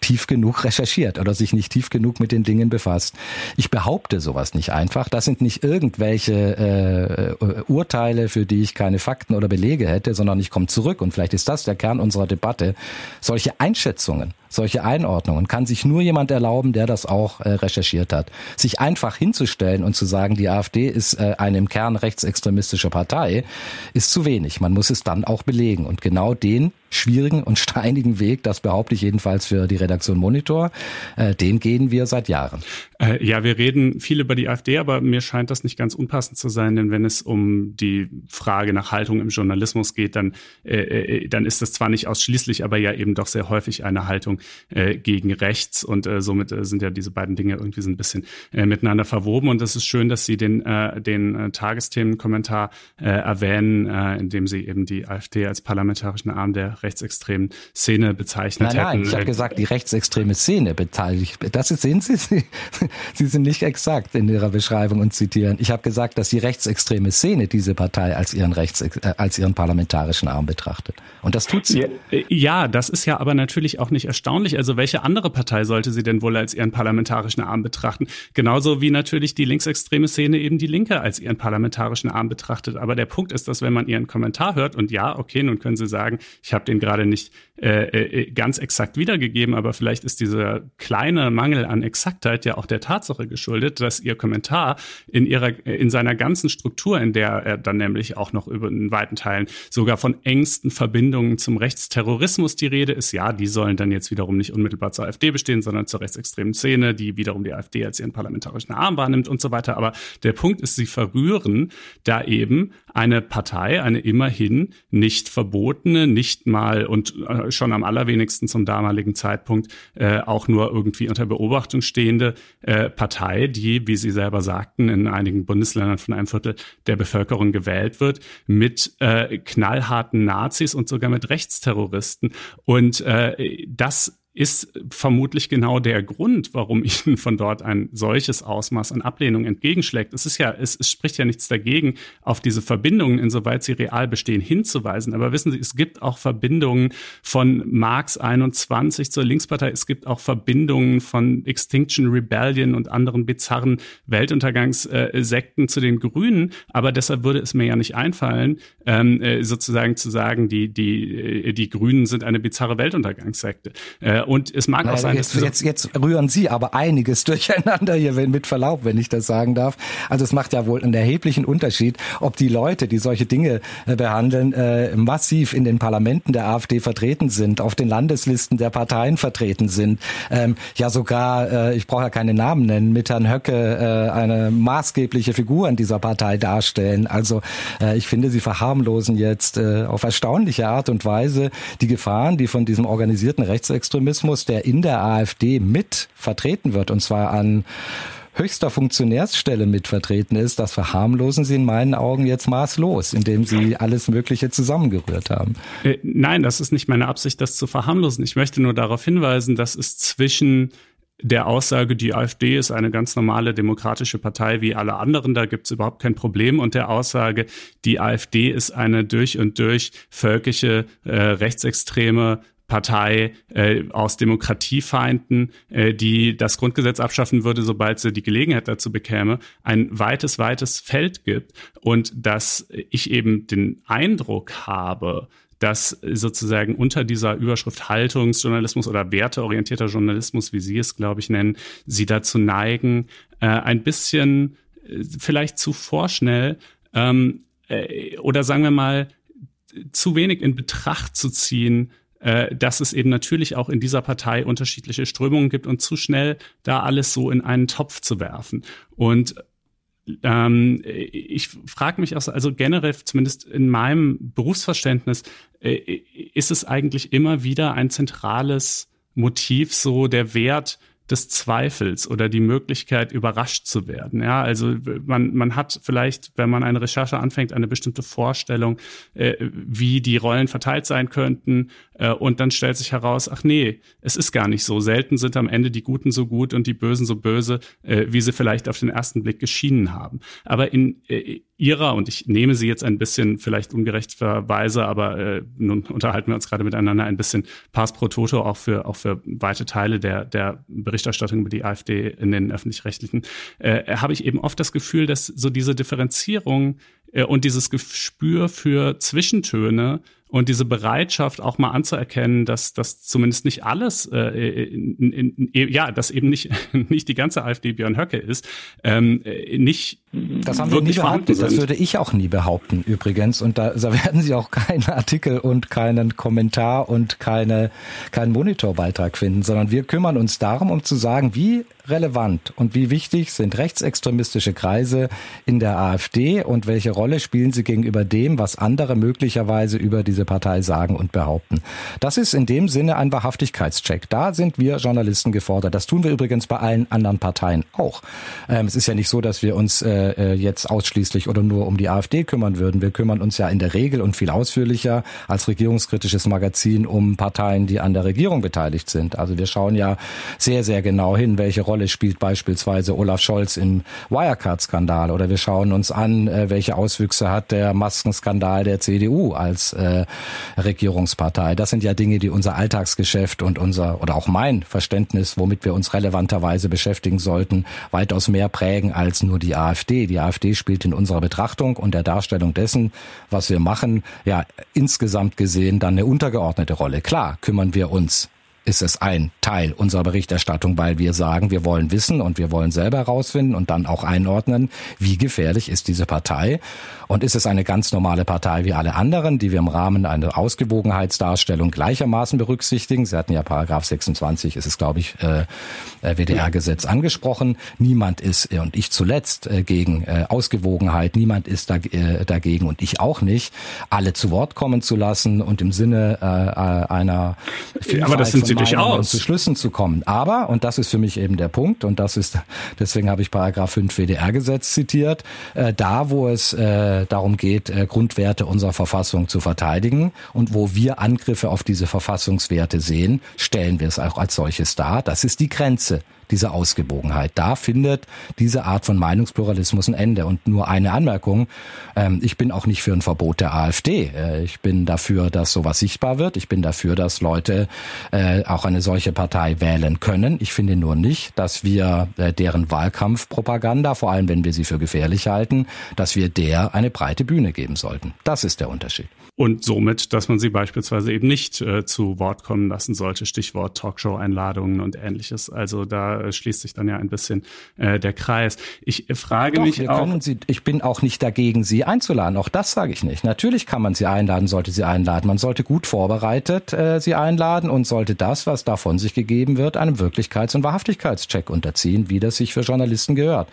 tief genug recherchiert oder sich nicht tief genug mit den Dingen befasst. Ich behaupte sowas nicht einfach. Das sind nicht irgendwelche äh, Urteile, für die ich keine Fakten oder Belege hätte, sondern ich komme zurück und vielleicht ist das der Kern unserer Debatte. Solche Einschätzungen solche Einordnungen kann sich nur jemand erlauben, der das auch äh, recherchiert hat. Sich einfach hinzustellen und zu sagen, die AfD ist äh, eine im Kern rechtsextremistische Partei, ist zu wenig. Man muss es dann auch belegen. Und genau den schwierigen und steinigen Weg, das behaupte ich jedenfalls für die Redaktion Monitor, äh, den gehen wir seit Jahren. Äh, ja, wir reden viel über die AfD, aber mir scheint das nicht ganz unpassend zu sein, denn wenn es um die Frage nach Haltung im Journalismus geht, dann, äh, äh dann ist das zwar nicht ausschließlich, aber ja eben doch sehr häufig eine Haltung äh, gegen rechts und äh, somit äh, sind ja diese beiden Dinge irgendwie so ein bisschen äh, miteinander verwoben und es ist schön, dass Sie den, äh, den äh, Tagesthemenkommentar äh, erwähnen, äh, in dem Sie eben die AfD als parlamentarischen Arm der rechtsextremen Szene bezeichnet nein, nein, hätten. ich habe gesagt, die rechtsextreme Szene beteiligt. Das sehen Sie, Sie, Sie sind nicht exakt in Ihrer Beschreibung und zitieren. Ich habe gesagt, dass die rechtsextreme Szene diese Partei als ihren rechts äh, als ihren parlamentarischen Arm betrachtet. Und das tut sie. Ja, äh, ja, das ist ja aber natürlich auch nicht erstaunlich. Also welche andere Partei sollte sie denn wohl als ihren parlamentarischen Arm betrachten? Genauso wie natürlich die linksextreme Szene eben die Linke als ihren parlamentarischen Arm betrachtet. Aber der Punkt ist, dass wenn man ihren Kommentar hört und ja, okay, nun können Sie sagen, ich habe den gerade nicht äh, äh, ganz exakt wiedergegeben, aber vielleicht ist dieser kleine Mangel an Exaktheit ja auch der Tatsache geschuldet, dass Ihr Kommentar in ihrer in seiner ganzen Struktur, in der er dann nämlich auch noch über in weiten Teilen sogar von engsten Verbindungen zum Rechtsterrorismus die Rede ist, ja, die sollen dann jetzt wiederum nicht unmittelbar zur AfD bestehen, sondern zur rechtsextremen Szene, die wiederum die AfD als ihren parlamentarischen Arm wahrnimmt und so weiter. Aber der Punkt ist, sie verrühren da eben eine Partei, eine immerhin nicht verbotene, nicht mal und äh, schon am allerwenigsten zum damaligen Zeitpunkt äh, auch nur irgendwie unter Beobachtung stehende äh, Partei, die, wie Sie selber sagten, in einigen Bundesländern von einem Viertel der Bevölkerung gewählt wird, mit äh, knallharten Nazis und sogar mit Rechtsterroristen. Und äh, das ist vermutlich genau der Grund, warum Ihnen von dort ein solches Ausmaß an Ablehnung entgegenschlägt. Es ist ja, es, es, spricht ja nichts dagegen, auf diese Verbindungen, insoweit sie real bestehen, hinzuweisen. Aber wissen Sie, es gibt auch Verbindungen von Marx 21 zur Linkspartei. Es gibt auch Verbindungen von Extinction Rebellion und anderen bizarren Weltuntergangssekten zu den Grünen. Aber deshalb würde es mir ja nicht einfallen, ähm, äh, sozusagen zu sagen, die, die, äh, die Grünen sind eine bizarre Weltuntergangssekte. Äh, und es mag naja, auch sein, jetzt, dass jetzt, jetzt rühren Sie aber einiges durcheinander hier, wenn, mit Verlaub, wenn ich das sagen darf. Also es macht ja wohl einen erheblichen Unterschied, ob die Leute, die solche Dinge äh, behandeln, äh, massiv in den Parlamenten der AfD vertreten sind, auf den Landeslisten der Parteien vertreten sind. Ähm, ja sogar, äh, ich brauche ja keine Namen nennen, mit Herrn Höcke äh, eine maßgebliche Figur in dieser Partei darstellen. Also äh, ich finde, Sie verharmlosen jetzt auf erstaunliche Art und Weise die Gefahren, die von diesem organisierten Rechtsextremismus Extremismus, der in der AfD mit vertreten wird, und zwar an höchster Funktionärsstelle mit vertreten ist, das verharmlosen Sie in meinen Augen jetzt maßlos, indem Sie alles Mögliche zusammengerührt haben. Äh, nein, das ist nicht meine Absicht, das zu verharmlosen. Ich möchte nur darauf hinweisen, dass es zwischen der Aussage, die AfD ist eine ganz normale demokratische Partei wie alle anderen, da gibt es überhaupt kein Problem, und der Aussage, die AfD ist eine durch und durch völkische, äh, rechtsextreme Partei äh, aus Demokratiefeinden, äh, die das Grundgesetz abschaffen würde, sobald sie die Gelegenheit dazu bekäme, ein weites, weites Feld gibt. Und dass ich eben den Eindruck habe, dass sozusagen unter dieser Überschrift Haltungsjournalismus oder werteorientierter Journalismus, wie Sie es, glaube ich, nennen, Sie dazu neigen, äh, ein bisschen äh, vielleicht zu vorschnell ähm, äh, oder sagen wir mal zu wenig in Betracht zu ziehen, äh, dass es eben natürlich auch in dieser Partei unterschiedliche Strömungen gibt und zu schnell da alles so in einen Topf zu werfen. Und ähm, ich frage mich auch, also generell, zumindest in meinem Berufsverständnis, äh, ist es eigentlich immer wieder ein zentrales Motiv, so der Wert des Zweifels oder die Möglichkeit, überrascht zu werden. Ja, also man, man hat vielleicht, wenn man eine Recherche anfängt, eine bestimmte Vorstellung, äh, wie die Rollen verteilt sein könnten. Äh, und dann stellt sich heraus, ach nee, es ist gar nicht so. Selten sind am Ende die Guten so gut und die Bösen so böse, äh, wie sie vielleicht auf den ersten Blick geschienen haben. Aber in äh, ihrer, und ich nehme sie jetzt ein bisschen vielleicht ungerechtverweise, aber nun unterhalten wir uns gerade miteinander ein bisschen Pass pro Toto auch für, auch für weite Teile der, der Berichterstattung über die AfD in den öffentlich-rechtlichen, äh, habe ich eben oft das Gefühl, dass so diese Differenzierung und dieses Gespür für Zwischentöne und diese Bereitschaft auch mal anzuerkennen, dass das zumindest nicht alles, äh, in, in, in, ja, dass eben nicht nicht die ganze AfD Björn Höcke ist, ähm, äh, nicht das haben wir nie behauptet. Das würde ich auch nie behaupten übrigens. Und da, da werden Sie auch keinen Artikel und keinen Kommentar und keine keinen Monitorbeitrag finden, sondern wir kümmern uns darum, um zu sagen, wie relevant und wie wichtig sind rechtsextremistische Kreise in der AfD und welche Rolle spielen sie gegenüber dem, was andere möglicherweise über diese Partei sagen und behaupten. Das ist in dem Sinne ein Wahrhaftigkeitscheck. Da sind wir Journalisten gefordert. Das tun wir übrigens bei allen anderen Parteien auch. Ähm, es ist ja nicht so, dass wir uns äh, äh jetzt ausschließlich oder nur um die AfD kümmern würden. Wir kümmern uns ja in der Regel und viel ausführlicher als regierungskritisches Magazin um Parteien, die an der Regierung beteiligt sind. Also wir schauen ja sehr, sehr genau hin, welche Rolle Rolle spielt beispielsweise Olaf Scholz im Wirecard-Skandal oder wir schauen uns an, äh, welche Auswüchse hat der Maskenskandal der CDU als äh, Regierungspartei. Das sind ja Dinge, die unser Alltagsgeschäft und unser oder auch mein Verständnis, womit wir uns relevanterweise beschäftigen sollten, weitaus mehr prägen als nur die AfD. Die AfD spielt in unserer Betrachtung und der Darstellung dessen, was wir machen, ja insgesamt gesehen dann eine untergeordnete Rolle. Klar kümmern wir uns ist es ein Teil unserer Berichterstattung, weil wir sagen, wir wollen wissen und wir wollen selber herausfinden und dann auch einordnen, wie gefährlich ist diese Partei und ist es eine ganz normale Partei wie alle anderen, die wir im Rahmen einer Ausgewogenheitsdarstellung gleichermaßen berücksichtigen. Sie hatten ja Paragraph 26, ist es glaube ich, äh, äh WDR-Gesetz angesprochen. Niemand ist, äh, und ich zuletzt, äh, gegen äh, Ausgewogenheit, niemand ist da, äh, dagegen und ich auch nicht, alle zu Wort kommen zu lassen und im Sinne äh, einer Vielfalt Sie durchaus. zu Schlüssen zu kommen. Aber, und das ist für mich eben der Punkt, und das ist, deswegen habe ich Paragraph 5 WDR-Gesetz zitiert, äh, da wo es äh, darum geht, äh, Grundwerte unserer Verfassung zu verteidigen und wo wir Angriffe auf diese Verfassungswerte sehen, stellen wir es auch als solches dar. Das ist die Grenze diese Ausgewogenheit. Da findet diese Art von Meinungspluralismus ein Ende. Und nur eine Anmerkung, ähm, ich bin auch nicht für ein Verbot der AfD. Äh, ich bin dafür, dass sowas sichtbar wird. Ich bin dafür, dass Leute äh, auch eine solche Partei wählen können. Ich finde nur nicht, dass wir äh, deren Wahlkampfpropaganda, vor allem wenn wir sie für gefährlich halten, dass wir der eine breite Bühne geben sollten. Das ist der Unterschied. Und somit, dass man sie beispielsweise eben nicht äh, zu Wort kommen lassen sollte, Stichwort Talkshow-Einladungen und ähnliches. Also da äh, schließt sich dann ja ein bisschen äh, der Kreis. Ich äh, frage Doch, mich wir auch. Können sie, ich bin auch nicht dagegen, sie einzuladen. Auch das sage ich nicht. Natürlich kann man sie einladen, sollte sie einladen. Man sollte gut vorbereitet äh, sie einladen und sollte das, was da von sich gegeben wird, einem Wirklichkeits- und Wahrhaftigkeitscheck unterziehen, wie das sich für Journalisten gehört.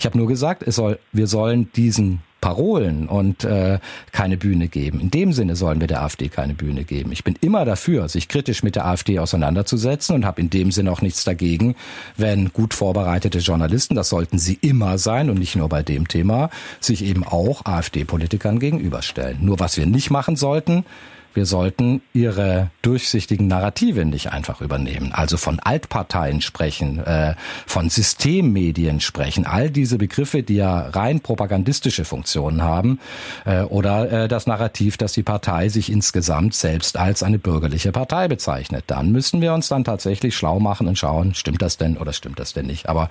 Ich habe nur gesagt, es soll, wir sollen diesen Parolen und äh, keine Bühne geben. In dem Sinne sollen wir der AfD keine Bühne geben. Ich bin immer dafür, sich kritisch mit der AfD auseinanderzusetzen und habe in dem Sinne auch nichts dagegen, wenn gut vorbereitete Journalisten, das sollten sie immer sein und nicht nur bei dem Thema, sich eben auch AfD-Politikern gegenüberstellen. Nur was wir nicht machen sollten, wir sollten ihre durchsichtigen Narrative nicht einfach übernehmen. Also von Altparteien sprechen, äh, von Systemmedien sprechen, all diese Begriffe, die ja rein propagandistische Funktionen haben, äh, oder äh, das Narrativ, dass die Partei sich insgesamt selbst als eine bürgerliche Partei bezeichnet. Dann müssen wir uns dann tatsächlich schlau machen und schauen, stimmt das denn oder stimmt das denn nicht. Aber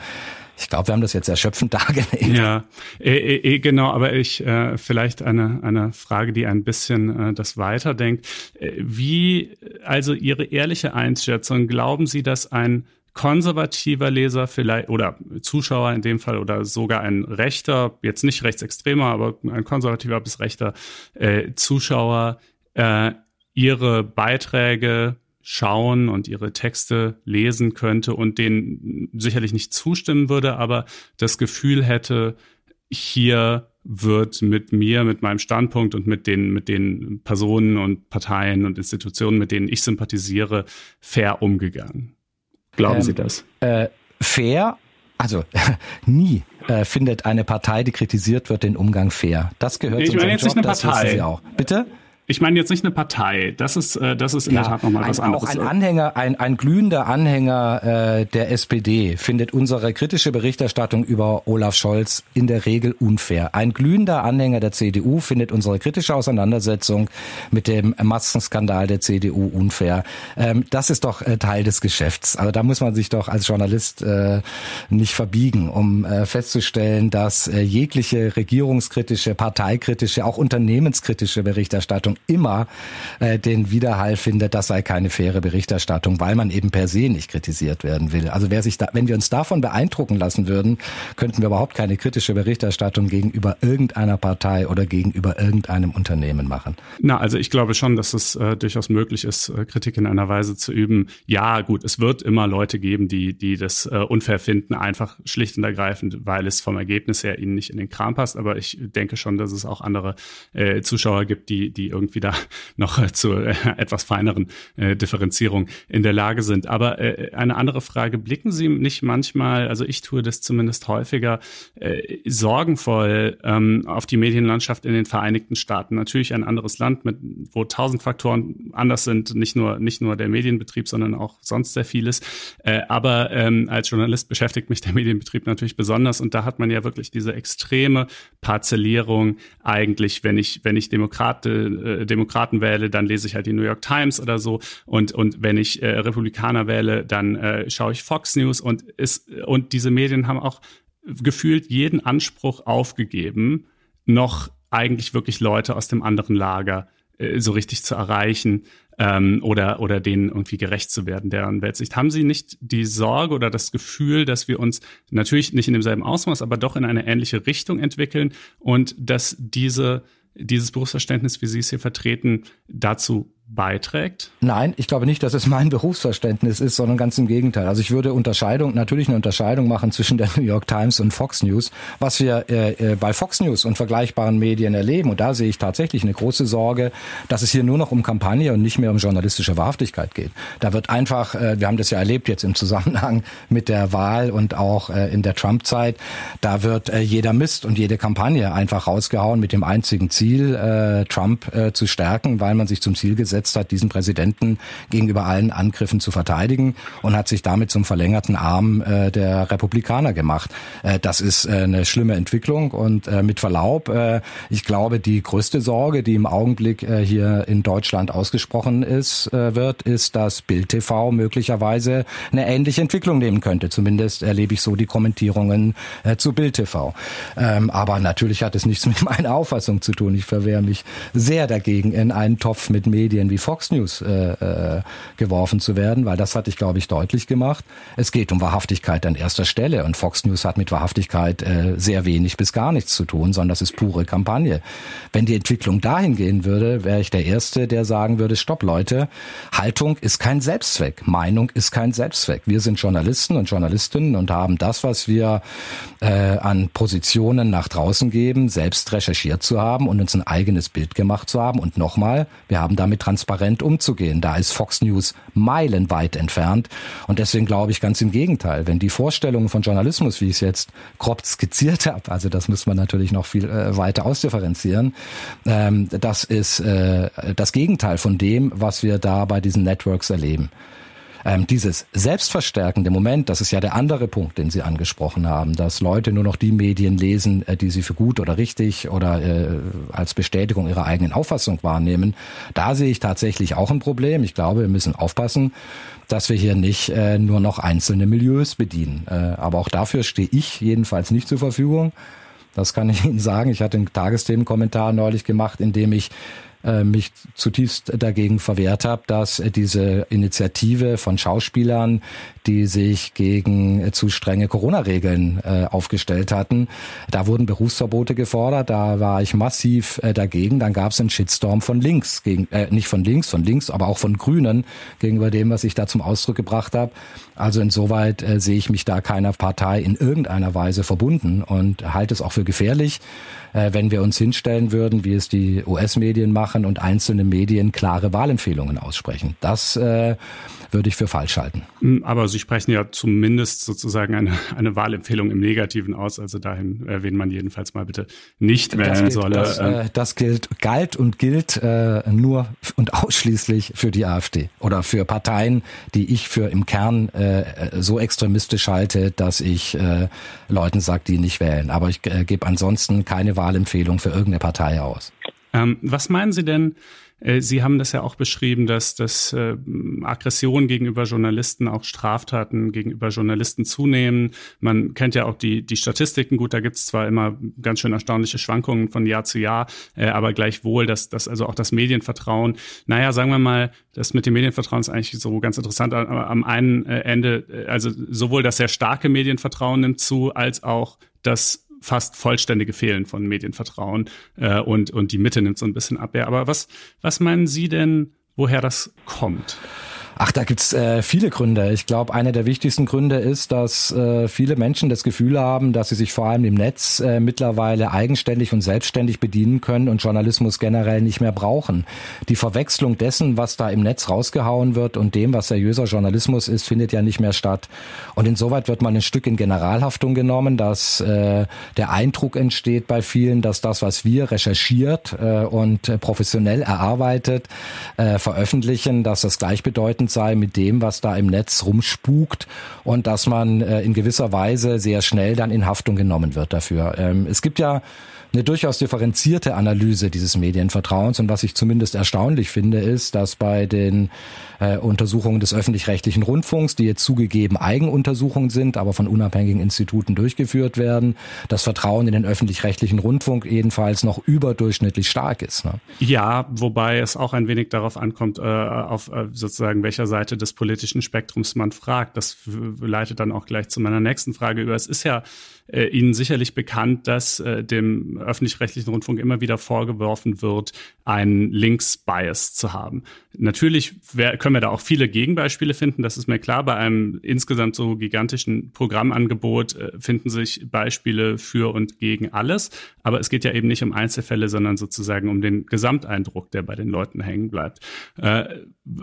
ich glaube, wir haben das jetzt erschöpfend dargelegt. Ja, eh, eh, genau, aber ich äh, vielleicht eine, eine Frage, die ein bisschen äh, das weiterdenkt. Äh, wie, also Ihre ehrliche Einschätzung, glauben Sie, dass ein konservativer Leser vielleicht oder Zuschauer in dem Fall oder sogar ein rechter, jetzt nicht rechtsextremer, aber ein konservativer bis rechter äh, Zuschauer äh, ihre Beiträge schauen und ihre Texte lesen könnte und denen sicherlich nicht zustimmen würde, aber das Gefühl hätte, hier wird mit mir, mit meinem Standpunkt und mit den, mit den Personen und Parteien und Institutionen, mit denen ich sympathisiere, fair umgegangen. Glauben ähm, Sie das? Äh, fair, also nie äh, findet eine Partei, die kritisiert wird, den Umgang fair. Das gehört ich zu unserem jetzt Job, nicht eine Partei. das wissen Sie auch. Bitte? Ich meine jetzt nicht eine Partei. Das ist, äh, das ist in ja, der Tat nochmal was ein, anderes. Auch ein Anhänger, ein, ein glühender Anhänger äh, der SPD findet unsere kritische Berichterstattung über Olaf Scholz in der Regel unfair. Ein glühender Anhänger der CDU findet unsere kritische Auseinandersetzung mit dem Maskenskandal der CDU unfair. Ähm, das ist doch äh, Teil des Geschäfts. Also da muss man sich doch als Journalist äh, nicht verbiegen, um äh, festzustellen, dass äh, jegliche regierungskritische, parteikritische, auch unternehmenskritische Berichterstattung immer äh, den Widerhall findet, das sei keine faire Berichterstattung, weil man eben per se nicht kritisiert werden will. Also wer sich da, wenn wir uns davon beeindrucken lassen würden, könnten wir überhaupt keine kritische Berichterstattung gegenüber irgendeiner Partei oder gegenüber irgendeinem Unternehmen machen. Na, also ich glaube schon, dass es äh, durchaus möglich ist, äh, Kritik in einer Weise zu üben. Ja, gut, es wird immer Leute geben, die, die das äh, unfair finden, einfach schlicht und ergreifend, weil es vom Ergebnis her ihnen nicht in den Kram passt. Aber ich denke schon, dass es auch andere äh, Zuschauer gibt, die, die irgendwie irgendwie da noch äh, zu äh, etwas feineren äh, Differenzierung in der Lage sind. Aber eine andere Frage, blicken Sie nicht manchmal, also ich tue das zumindest häufiger, sorgenvoll ähm, auf die Medienlandschaft in den Vereinigten Staaten? Natürlich ein anderes Land, mit, wo tausend Faktoren anders sind, nicht nur, nicht nur der Medienbetrieb, sondern auch sonst sehr vieles. Aber ähm, als Journalist beschäftigt mich der Medienbetrieb natürlich besonders und da hat man ja wirklich diese extreme Parzellierung eigentlich, wenn ich, wenn ich Demokrat, äh, Demokraten wähle, dann lese ich halt die New York Times oder so. Und, und wenn ich äh, Republikaner wähle, dann äh, schaue ich Fox News und ist, und diese Medien haben auch gefühlt jeden Anspruch aufgegeben, noch eigentlich wirklich Leute aus dem anderen Lager äh, so richtig zu erreichen. ähm, oder, oder denen irgendwie gerecht zu werden, deren Weltsicht. Haben Sie nicht die Sorge oder das Gefühl, dass wir uns natürlich nicht in demselben Ausmaß, aber doch in eine ähnliche Richtung entwickeln und dass diese dieses Berufsverständnis, wie Sie es hier vertreten, dazu beiträgt? Nein, ich glaube nicht, dass es mein Berufsverständnis ist, sondern ganz im Gegenteil. Also ich würde Unterscheidung, natürlich eine Unterscheidung machen zwischen der New York Times und Fox News, was wir äh, äh, bei Fox News und vergleichbaren Medien erleben. Und da sehe ich tatsächlich eine große Sorge, dass es hier nur noch um Kampagne und nicht mehr um journalistische Wahrhaftigkeit geht. Da wird einfach, äh, wir haben das ja erlebt jetzt im Zusammenhang mit der Wahl und auch äh, in der Trump-Zeit, da wird äh, jeder Mist und jede Kampagne einfach rausgehauen mit dem einzigen Ziel, äh, Trump zu stärken, weil man sich zum Ziel gesetzt gesetzt hat, diesen Präsidenten gegenüber allen Angriffen zu verteidigen und hat sich damit zum verlängerten Arm äh, der Republikaner gemacht. Äh, das ist äh, eine schlimme Entwicklung und äh, mit Verlaub, äh, ich glaube, die größte Sorge, die im Augenblick äh, hier in Deutschland ausgesprochen ist, äh, wird, ist, dass Bild TV möglicherweise eine ähnliche Entwicklung nehmen könnte. Zumindest erlebe ich so die Kommentierungen äh, zu Bild TV. Ähm, aber natürlich hat es nichts mit meiner Auffassung zu tun. Ich verwehre mich sehr dagegen, in einen Topf mit Medien Medien wie Fox News äh, äh, geworfen zu werden, weil das hatte ich, glaube ich, deutlich gemacht. Es geht um Wahrhaftigkeit an erster Stelle und Fox News hat mit Wahrhaftigkeit äh, sehr wenig bis gar nichts zu tun, sondern das ist pure Kampagne. Wenn die Entwicklung dahin gehen würde, wäre ich der Erste, der sagen würde, stopp Leute, Haltung ist kein Selbstzweck, Meinung ist kein Selbstzweck. Wir sind Journalisten und Journalistinnen und haben das, was wir äh, an Positionen nach draußen geben, selbst recherchiert zu haben und uns ein eigenes Bild gemacht zu haben. Und nochmal, wir haben damit transparent umzugehen. Da ist Fox News meilenweit entfernt. Und deswegen glaube ich ganz im Gegenteil. Wenn die Vorstellungen von Journalismus, wie ich es jetzt grob skizziert habe, also das muss man natürlich noch viel äh, weiter ausdifferenzieren, ähm, das ist äh, das Gegenteil von dem, was wir da bei diesen Networks erleben ähm, dieses selbstverstärkende Moment, das ist ja der andere Punkt, den Sie angesprochen haben, dass Leute nur noch die Medien lesen, äh, die sie für gut oder richtig oder äh, als Bestätigung ihrer eigenen Auffassung wahrnehmen. Da sehe ich tatsächlich auch ein Problem. Ich glaube, wir müssen aufpassen, dass wir hier nicht äh, nur noch einzelne Milieus bedienen. Äh, aber auch dafür stehe ich jedenfalls nicht zur Verfügung. Das kann ich Ihnen sagen. Ich hatte einen Tagesthemenkommentar neulich gemacht, in dem ich äh, mich zutiefst dagegen verwehrt habe, dass äh, diese Initiative von Schauspielern, die sich gegen äh, zu strenge Corona-Regeln äh, aufgestellt hatten, da wurden Berufsverbote gefordert, da war ich massiv dagegen. Dann gab es einen Shitstorm von links, gegen, äh, nicht von links, von links, aber auch von Grünen gegenüber dem, was ich da zum Ausdruck gebracht habe. Also insoweit äh, sehe ich mich da keiner Partei in irgendeiner Weise verbunden und halte es auch für gefährlich, äh, wenn wir uns hinstellen würden, wie es die US-Medien machen und einzelne Medien klare Wahlempfehlungen aussprechen. Das äh, würde ich für falsch halten. Hm, aber Sie sprechen ja zumindest sozusagen eine, eine Wahlempfehlung im Negativen aus, also dahin, äh, wen man jedenfalls mal bitte nicht wählen das solle. Das, äh, das gilt, galt und gilt äh, nur und ausschließlich für die AfD oder für Parteien, die ich für im Kern äh, so extremistisch halte, dass ich äh, Leuten sage, die nicht wählen. Aber ich äh, gebe ansonsten keine Wahlempfehlung für irgendeine Partei aus. Ähm, was meinen Sie denn? Äh, Sie haben das ja auch beschrieben, dass, dass äh, Aggressionen gegenüber Journalisten, auch Straftaten gegenüber Journalisten zunehmen. Man kennt ja auch die, die Statistiken. Gut, da gibt es zwar immer ganz schön erstaunliche Schwankungen von Jahr zu Jahr, äh, aber gleichwohl, dass, dass also auch das Medienvertrauen, naja, sagen wir mal, das mit dem Medienvertrauen ist eigentlich so ganz interessant. Am einen äh, Ende, äh, also sowohl das sehr starke Medienvertrauen nimmt zu, als auch das fast vollständige Fehlen von Medienvertrauen äh, und, und die Mitte nimmt so ein bisschen ab. Ja, aber was, was meinen Sie denn, woher das kommt? Ach, da gibt's äh, viele Gründe. Ich glaube, einer der wichtigsten Gründe ist, dass äh, viele Menschen das Gefühl haben, dass sie sich vor allem im Netz äh, mittlerweile eigenständig und selbstständig bedienen können und Journalismus generell nicht mehr brauchen. Die Verwechslung dessen, was da im Netz rausgehauen wird und dem, was seriöser Journalismus ist, findet ja nicht mehr statt. Und insoweit wird man ein Stück in Generalhaftung genommen, dass äh, der Eindruck entsteht bei vielen, dass das, was wir recherchiert äh, und professionell erarbeitet, äh, veröffentlichen, dass das gleichbedeutend vertretend sei mit dem, was da im Netz rumspukt und dass man äh, in gewisser Weise sehr schnell dann in Haftung genommen wird dafür. Ähm, es gibt ja eine durchaus differenzierte Analyse dieses Medienvertrauens. Und was ich zumindest erstaunlich finde, ist, dass bei den äh, Untersuchungen des öffentlich-rechtlichen Rundfunks, die jetzt zugegeben Eigenuntersuchungen sind, aber von unabhängigen Instituten durchgeführt werden, das Vertrauen in den öffentlich-rechtlichen Rundfunk jedenfalls noch überdurchschnittlich stark ist. Ne? Ja, wobei es auch ein wenig darauf ankommt, äh, auf äh, sozusagen welcher Seite des politischen Spektrums man fragt. Das leitet dann auch gleich zu meiner nächsten Frage über. Es ist ja äh, Ihnen sicherlich bekannt, dass äh, dem öffentlich-rechtlichen Rundfunk immer wieder vorgeworfen wird, einen Links-Bias zu haben. Natürlich wär, können wir da auch viele Gegenbeispiele finden, das ist mir klar. Bei einem insgesamt so gigantischen Programmangebot äh, finden sich Beispiele für und gegen alles. Aber es geht ja eben nicht um Einzelfälle, sondern sozusagen um den Gesamteindruck, der bei den Leuten hängen bleibt. Äh,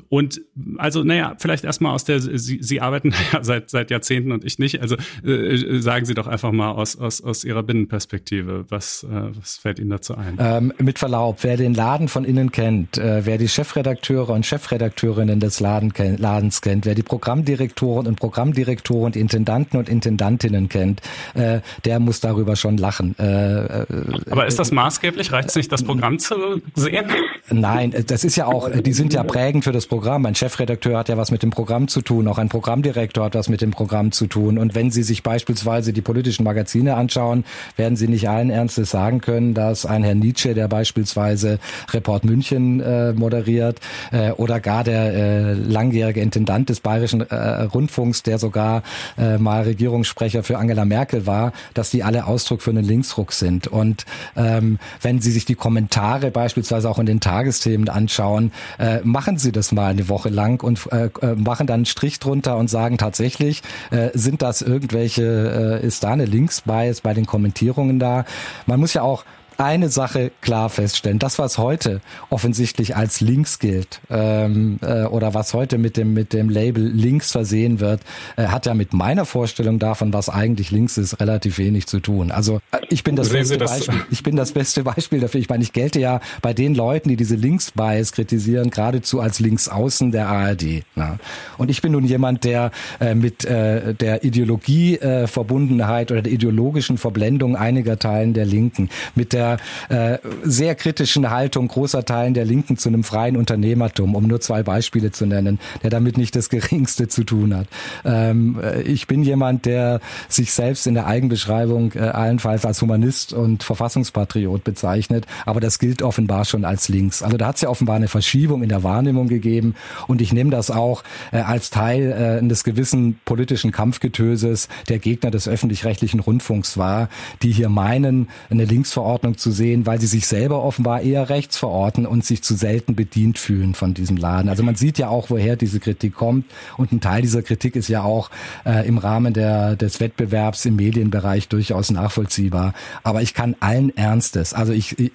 und also, naja, vielleicht erstmal aus der, Sie, Sie arbeiten ja seit, seit Jahrzehnten und ich nicht. Also äh, sagen Sie doch einfach mal aus, aus, aus Ihrer Binnenperspektive, was, äh, was fällt Ihnen dazu ein? Ähm, mit Verlaub, wer den Laden von innen kennt, äh, wer die Chefredakteure und Chefredakteurinnen des Laden, Ladens kennt, wer die Programmdirektoren und Programmdirektoren, die Intendanten und Intendantinnen kennt, äh, der muss darüber schon lachen. Äh, äh Aber ist das maßgeblich? Reicht es nicht, das Programm zu sehen? Nein, das ist ja auch, die sind ja prägend für das Programm. Ein Chefredakteur hat ja was mit dem Programm zu tun, auch ein Programmdirektor hat was mit dem Programm zu tun. Und wenn Sie sich beispielsweise die politischen Magazine anschauen, werden Sie nicht allen Ernstes sagen können, dass ein Herr Nietzsche, der beispielsweise Report München äh, moderiert äh, oder gar der äh, langjährige Intendant des Bayerischen äh, Rundfunks, der sogar äh, mal Regierungssprecher für Angela Merkel war, dass die alle Ausdruck für einen Linksruck sind. Und ähm, wenn Sie sich die Kommentare beispielsweise auch in den Tagesthemen anschauen, äh, machen Sie das mal eine Woche lang und äh, äh machen dann einen Strich drunter und sagen tatsächlich, äh, sind das irgendwelche, äh, ist da eine Linksbias bei den Kommentierungen da? Man muss ja auch eine Sache klar feststellen. Das, was heute offensichtlich als links gilt ähm, äh, oder was heute mit dem, mit dem Label links versehen wird, äh, hat ja mit meiner Vorstellung davon, was eigentlich links ist, relativ wenig zu tun. Also äh, ich bin das, beste das Beispiel, ich bin das beste Beispiel dafür. Ich meine, ich gelte ja bei den Leuten, die diese Links-Bias kritisieren, geradezu als Linksaußen der ARD. Na? Und ich bin nun jemand, der äh, mit äh, der Ideologieverbundenheit äh, oder der ideologischen Verblendung einiger Teilen der Linken, mit der äh, sehr kritischen Haltung großer Teilen der Linken zu einem freien Unternehmertum, um nur zwei Beispiele zu nennen, der damit nicht das Geringste zu tun hat. Ähm, äh, ich bin jemand, der sich selbst in der Eigenbeschreibung äh, allenfalls als Humanist und Verfassungspatriot bezeichnet, aber das gilt offenbar schon als links. Also da hat es ja offenbar eine Verschiebung in der Wahrnehmung gegeben und ich nehme das auch äh, als Teil äh, eines gewissen politischen Kampfgetöses der Gegner des öffentlich-rechtlichen Rundfunks wahr, die hier meinen, eine Linksverordnung zu sehen, weil sie sich selber offenbar eher rechts verorten und sich zu selten bedient fühlen von diesem Laden. Also man sieht ja auch, woher diese Kritik kommt und ein Teil dieser Kritik ist ja auch äh, im Rahmen der, des Wettbewerbs im Medienbereich durchaus nachvollziehbar. Aber ich kann allen Ernstes, also ich äh,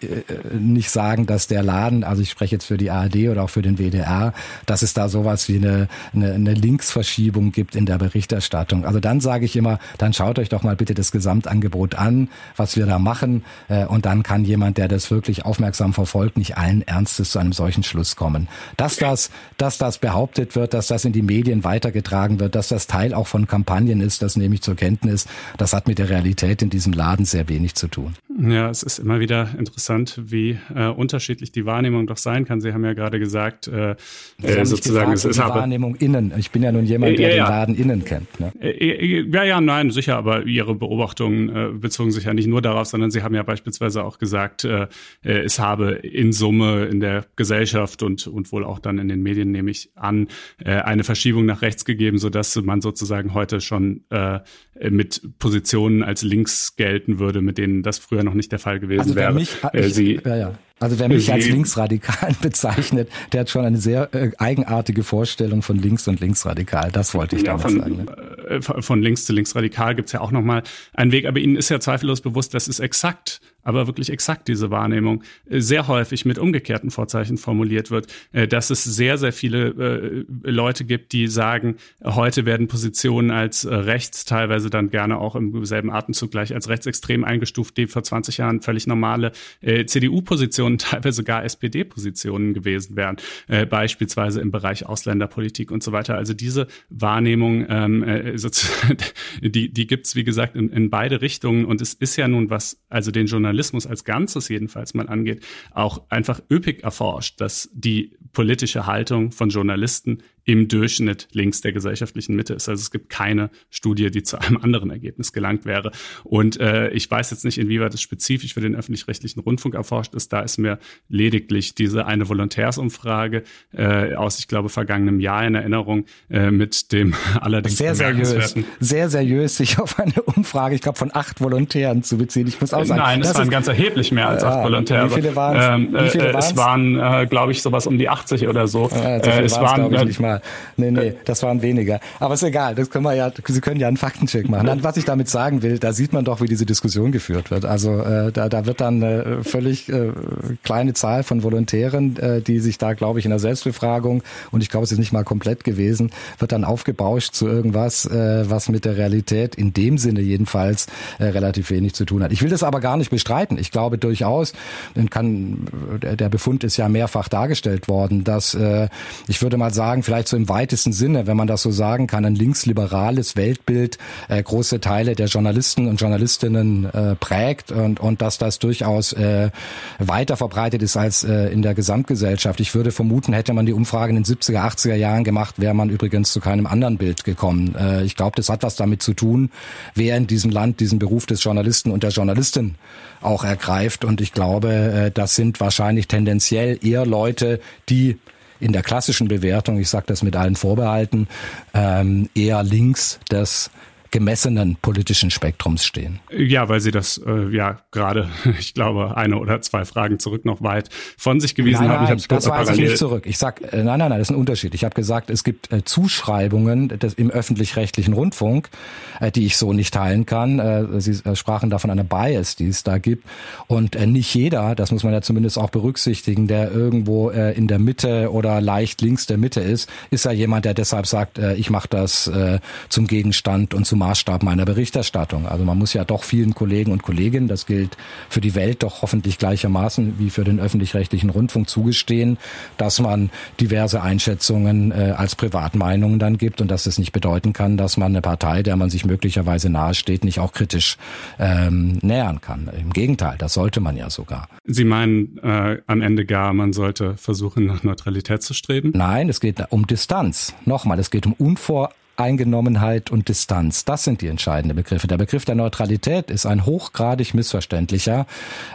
nicht sagen, dass der Laden, also ich spreche jetzt für die ARD oder auch für den WDR, dass es da sowas wie eine, eine, eine Linksverschiebung gibt in der Berichterstattung. Also dann sage ich immer, dann schaut euch doch mal bitte das Gesamtangebot an, was wir da machen äh, und dann kann jemand, der das wirklich aufmerksam verfolgt, nicht allen Ernstes zu einem solchen Schluss kommen. Dass das, dass das behauptet wird, dass das in die Medien weitergetragen wird, dass das Teil auch von Kampagnen ist, das nehme ich zur Kenntnis. Das hat mit der Realität in diesem Laden sehr wenig zu tun. Ja, es ist immer wieder interessant, wie äh, unterschiedlich die Wahrnehmung doch sein kann. Sie haben ja gerade gesagt, äh, äh sozusagen, gesagt, es ist aber Wahrnehmung innen. Ich bin ja nun jemand, der ja, ja. den Laden innen kennt. Ne? Äh, äh, ja, ja, nein, sicher, aber Ihre Beobachtungen äh, bezogen sich ja nicht nur darauf, sondern Sie haben ja beispielsweise auch gesagt, äh, äh, es habe in Summe in der Gesellschaft und, und wohl auch dann in den Medien, nehme ich an, äh, eine Verschiebung nach rechts gegeben, sodass man sozusagen heute schon äh, mit Positionen als links gelten würde, mit denen das früher noch nicht der Fall gewesen also wäre. Mich, äh, ich, Sie, ja, ja. Also wer mich als linksradikal bezeichnet, der hat schon eine sehr äh, eigenartige Vorstellung von links und linksradikal. Das wollte ich ja, damit von, sagen. Ne? Äh, von links zu linksradikal gibt's ja auch nochmal einen Weg, aber Ihnen ist ja zweifellos bewusst, das ist exakt aber wirklich exakt diese Wahrnehmung äh, sehr häufig mit umgekehrten Vorzeichen formuliert wird, äh, dass es sehr, sehr viele äh, Leute gibt, die sagen, heute werden Positionen als rechts, teilweise dann gerne auch im selben Atemzug gleich als rechtsextrem eingestuft, die vor 20 Jahren völlig normale CDU-Positionen, teilweise gar SPD-Positionen gewesen wären, beispielsweise im Bereich Ausländerpolitik und so weiter. Also diese Wahrnehmung ähm, die, die gibt's wie gesagt, in, in beide Richtungen. Und es ist ja nun, was also den Journalismus als Ganzes jedenfalls mal angeht, auch einfach üppig erforscht, dass die politische Haltung von Journalisten im Durchschnitt links der gesellschaftlichen Mitte ist. Also es gibt keine Studie, die zu einem anderen Ergebnis gelangt wäre. Und äh, ich weiß jetzt nicht, inwieweit es spezifisch für den öffentlich-rechtlichen Rundfunk erforscht ist. Da ist mir lediglich diese eine Volontärsumfrage äh, aus, ich glaube, vergangenem Jahr in Erinnerung äh, mit dem allerdings sehr seriös, sehr seriös sich auf eine Umfrage, ich glaube, von acht Volontären zu beziehen. Ich muss auch sagen, nein, es waren ganz erheblich mehr als acht Volontäre. Wie viele waren ähm, äh, Es waren, äh, glaube ich, sowas um die 80 oder so. Äh, es waren, ich, nicht mal. Nee, nee, das waren weniger. Aber ist egal, das können wir ja, Sie können ja einen Faktencheck machen. Dann, was ich damit sagen will, da sieht man doch, wie diese Diskussion geführt wird. Also äh, da, da wird dann eine völlig äh, kleine Zahl von Volontären, äh, die sich da, glaube ich, in der Selbstbefragung, und ich glaube, es ist nicht mal komplett gewesen, wird dann aufgebauscht zu irgendwas, äh, was mit der Realität in dem Sinne jedenfalls äh, relativ wenig zu tun hat. Ich will das aber gar nicht bestreiten. Ich glaube durchaus, kann, der Befund ist ja mehrfach dargestellt worden, dass äh, ich würde mal sagen, vielleicht so im weitesten Sinne, wenn man das so sagen kann, ein linksliberales Weltbild äh, große Teile der Journalisten und Journalistinnen äh, prägt und, und dass das durchaus äh, weiter verbreitet ist als äh, in der Gesamtgesellschaft. Ich würde vermuten, hätte man die Umfrage in den 70er, 80er Jahren gemacht, wäre man übrigens zu keinem anderen Bild gekommen. Äh, ich glaube, das hat was damit zu tun, wer in diesem Land diesen Beruf des Journalisten und der Journalistin auch ergreift. Und ich glaube, äh, das sind wahrscheinlich tendenziell eher Leute, die in der klassischen Bewertung, ich sage das mit allen Vorbehalten, ähm, eher links des gemessenen politischen Spektrums stehen. Ja, weil Sie das äh, ja gerade, ich glaube, eine oder zwei Fragen zurück noch weit von sich gewiesen nein, haben. Nein, ich das weiß ich nicht zurück. Ich sag, äh, nein, nein, nein, das ist ein Unterschied. Ich habe gesagt, es gibt äh, Zuschreibungen des, im öffentlich-rechtlichen Rundfunk, äh, die ich so nicht teilen kann. Äh, Sie äh, sprachen davon einer Bias, die es da gibt. Und nicht jeder, das muss man ja zumindest auch berücksichtigen, der irgendwo in der Mitte oder leicht links der Mitte ist, ist ja jemand, der deshalb sagt, ich mache das zum Gegenstand und zum Maßstab meiner Berichterstattung. Also man muss ja doch vielen Kollegen und Kolleginnen, das gilt für die Welt doch hoffentlich gleichermaßen wie für den öffentlich-rechtlichen Rundfunk zugestehen, dass man diverse Einschätzungen äh, als Privatmeinungen dann gibt und dass es nicht bedeuten kann, dass man eine Partei, der man sich möglicherweise nahesteht, nicht auch kritisch ähm, nähern kann. Im Gegenteil, das sollte man ja sogar. Sie meinen äh, am Ende gar, man sollte versuchen, nach Neutralität zu streben? Nein, es geht um Distanz. Nochmal, es geht um unvor Eingenommenheit und Distanz. Das sind die entscheidenden Begriffe. Der Begriff der Neutralität ist ein hochgradig missverständlicher,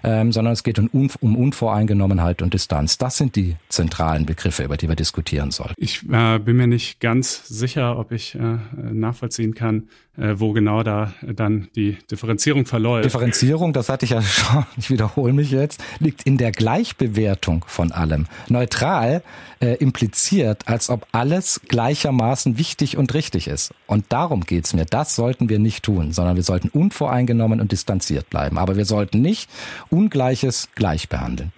ähm, sondern es geht um, um, Unvoreingenommenheit und Distanz. Das sind die zentralen Begriffe, über die wir diskutieren sollen. Ich äh, bin mir nicht ganz sicher, ob ich äh, nachvollziehen kann, wo genau da dann die Differenzierung verläuft. Differenzierung, das hatte ich ja schon, ich wiederhole mich jetzt, liegt in der Gleichbewertung von allem. Neutral äh, impliziert, als ob alles gleichermaßen wichtig und richtig ist. Und darum geht's mir. Das sollten wir nicht tun, sondern wir sollten unvoreingenommen und distanziert bleiben. Aber wir sollten nicht Ungleiches gleich behandeln.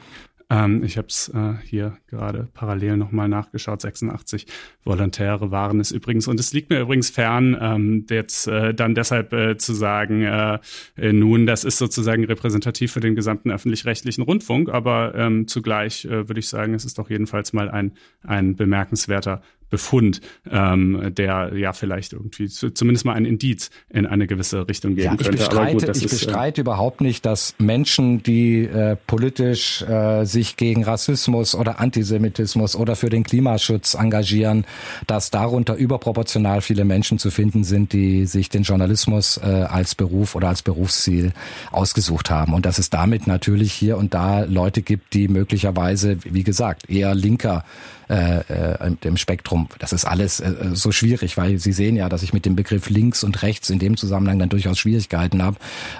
Ähm, ich habe es äh, hier gerade parallel nochmal nachgeschaut. 86 Volontäre waren es übrigens. Und es liegt mir übrigens fern, ähm, jetzt äh, dann deshalb äh, zu sagen, äh, äh, nun, das ist sozusagen repräsentativ für den gesamten öffentlich-rechtlichen Rundfunk. Aber ähm, zugleich äh, würde ich sagen, es ist doch jedenfalls mal ein, ein bemerkenswerter Befund, ähm, der ja vielleicht irgendwie zu, zumindest mal ein Indiz in eine gewisse Richtung geben ja, ich könnte. Bestreite, gut, ich ist, äh, bestreite äh, überhaupt nicht, dass Menschen, die äh, politisch äh, sich gegen Rassismus oder Antisemitismus oder für den Klimaschutz engagieren, dass darunter überproportional viele Menschen zu finden sind, die sich den Journalismus äh, als Beruf oder als Berufsziel ausgesucht haben. Und dass es damit natürlich hier und da Leute gibt, die möglicherweise, wie gesagt, eher linker äh, äh, dem Spektrum. Das ist alles äh, so schwierig, weil Sie sehen ja, dass ich mit dem Begriff links und rechts in dem Zusammenhang dann durchaus Schwierigkeiten habe.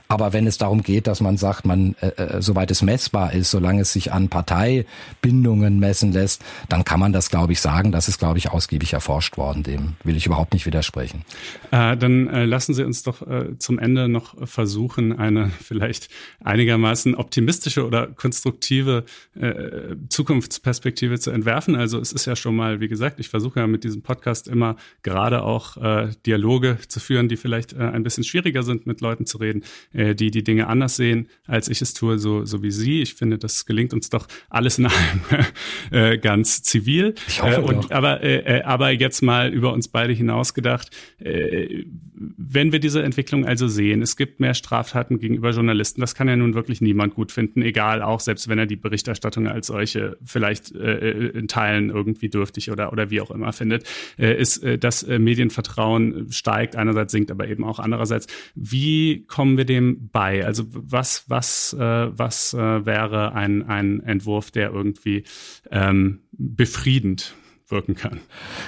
Aber wenn es darum geht, dass man sagt, man, äh, äh, soweit es messbar ist, solange es sich an Parteibindungen messen lässt, dann kann man das, glaube ich, sagen. Das ist, glaube ich, ausgiebig erforscht worden. Dem will ich überhaupt nicht widersprechen. Äh, dann äh, lassen Sie uns doch äh, zum Ende noch versuchen, eine vielleicht einigermaßen optimistische oder konstruktive äh, Zukunftsperspektive zu entwerfen. Also es ist ja schon mal, wie gesagt, ich versuche ja mit diesem Podcast immer gerade auch äh, Dialoge zu führen, die vielleicht äh, ein bisschen schwieriger sind, mit Leuten zu reden, äh, die die Dinge anders sehen, als ich es tue, so, so wie Sie. Ich finde, das gelingt uns doch alles in allem äh, ganz zivil. Ich hoffe äh, und, doch. Aber, äh, äh, aber jetzt mal über uns beide hinausgedacht, äh, wenn wir diese Entwicklung also sehen, es gibt mehr Straftaten gegenüber Journalisten, das kann ja nun wirklich niemand gut finden, egal, auch selbst wenn er die Berichterstattung als solche vielleicht äh, in Teilen irgendwie dürftig oder, oder wie auch immer findet, äh, ist äh, das äh, Medienvertrauen steigt, einerseits sinkt aber eben auch andererseits. Wie kommen wir dem bei? Also was, was, was wäre ein, ein Entwurf, der irgendwie ähm, befriedend wirken kann.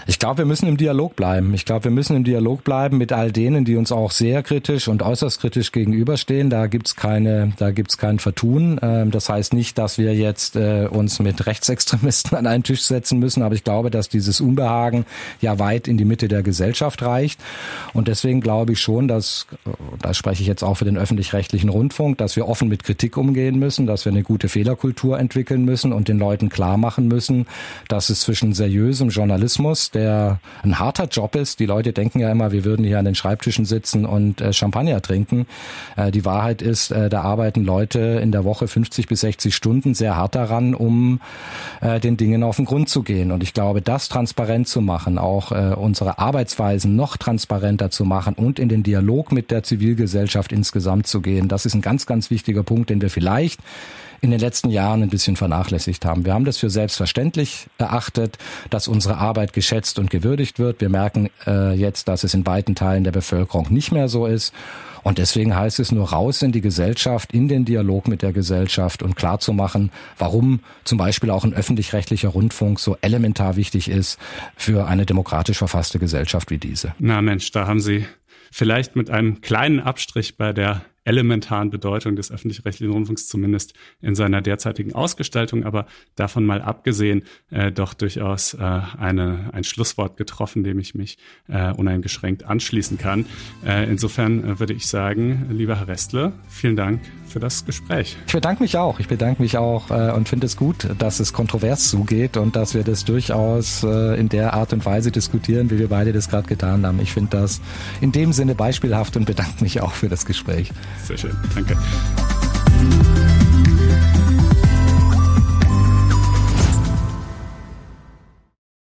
Ich glaube, wir müssen im Dialog bleiben. Ich glaube, wir müssen im Dialog bleiben mit all denen, die uns auch sehr kritisch und äußerst kritisch gegenüberstehen. Da gibt's keine, da gibt's kein Vertun. Ähm, das heißt nicht, dass wir jetzt äh, uns mit Rechtsextremisten an einen Tisch setzen müssen, aber ich glaube, dass dieses Unbehagen ja weit in die Mitte der Gesellschaft reicht. Und deswegen glaube ich schon, dass, äh, da spreche ich jetzt auch für den öffentlich-rechtlichen Rundfunk, dass wir offen mit Kritik umgehen müssen, dass wir eine gute Fehlerkultur entwickeln müssen und den Leuten klar machen müssen, dass es zwischen seriös seriösem Journalismus, der ein harter Job ist. Die Leute denken ja immer, wir würden hier an den Schreibtischen sitzen und äh, Champagner trinken. Äh, die Wahrheit ist, äh, da arbeiten Leute in der Woche 50 bis 60 Stunden sehr hart daran, um äh, den Dingen auf den Grund zu gehen. Und ich glaube, das transparent zu machen, auch äh, unsere Arbeitsweisen noch transparenter zu machen und in den Dialog mit der Zivilgesellschaft insgesamt zu gehen, das ist ein ganz, ganz wichtiger Punkt, den wir vielleicht in den letzten Jahren ein bisschen vernachlässigt haben. Wir haben das für selbstverständlich erachtet, dass unsere Arbeit geschätzt und gewürdigt wird. Wir merken äh, jetzt, dass es in weiten Teilen der Bevölkerung nicht mehr so ist. Und deswegen heißt es nur raus in die Gesellschaft, in den Dialog mit der Gesellschaft und klar zu machen, warum zum Beispiel auch ein öffentlich-rechtlicher Rundfunk so elementar wichtig ist für eine demokratisch verfasste Gesellschaft wie diese. Na Mensch, da haben Sie vielleicht mit einem kleinen Abstrich bei der elementaren Bedeutung des öffentlich-rechtlichen Rundfunks, zumindest in seiner derzeitigen Ausgestaltung, aber davon mal abgesehen, äh, doch durchaus äh, eine, ein Schlusswort getroffen, dem ich mich äh, uneingeschränkt anschließen kann. Äh, insofern äh, würde ich sagen, lieber Herr Restle, vielen Dank für das Gespräch. Ich bedanke mich auch. Ich bedanke mich auch äh, und finde es gut, dass es kontrovers zugeht und dass wir das durchaus äh, in der Art und Weise diskutieren, wie wir beide das gerade getan haben. Ich finde das in dem Sinne beispielhaft und bedanke mich auch für das Gespräch. Sehr schön. Danke.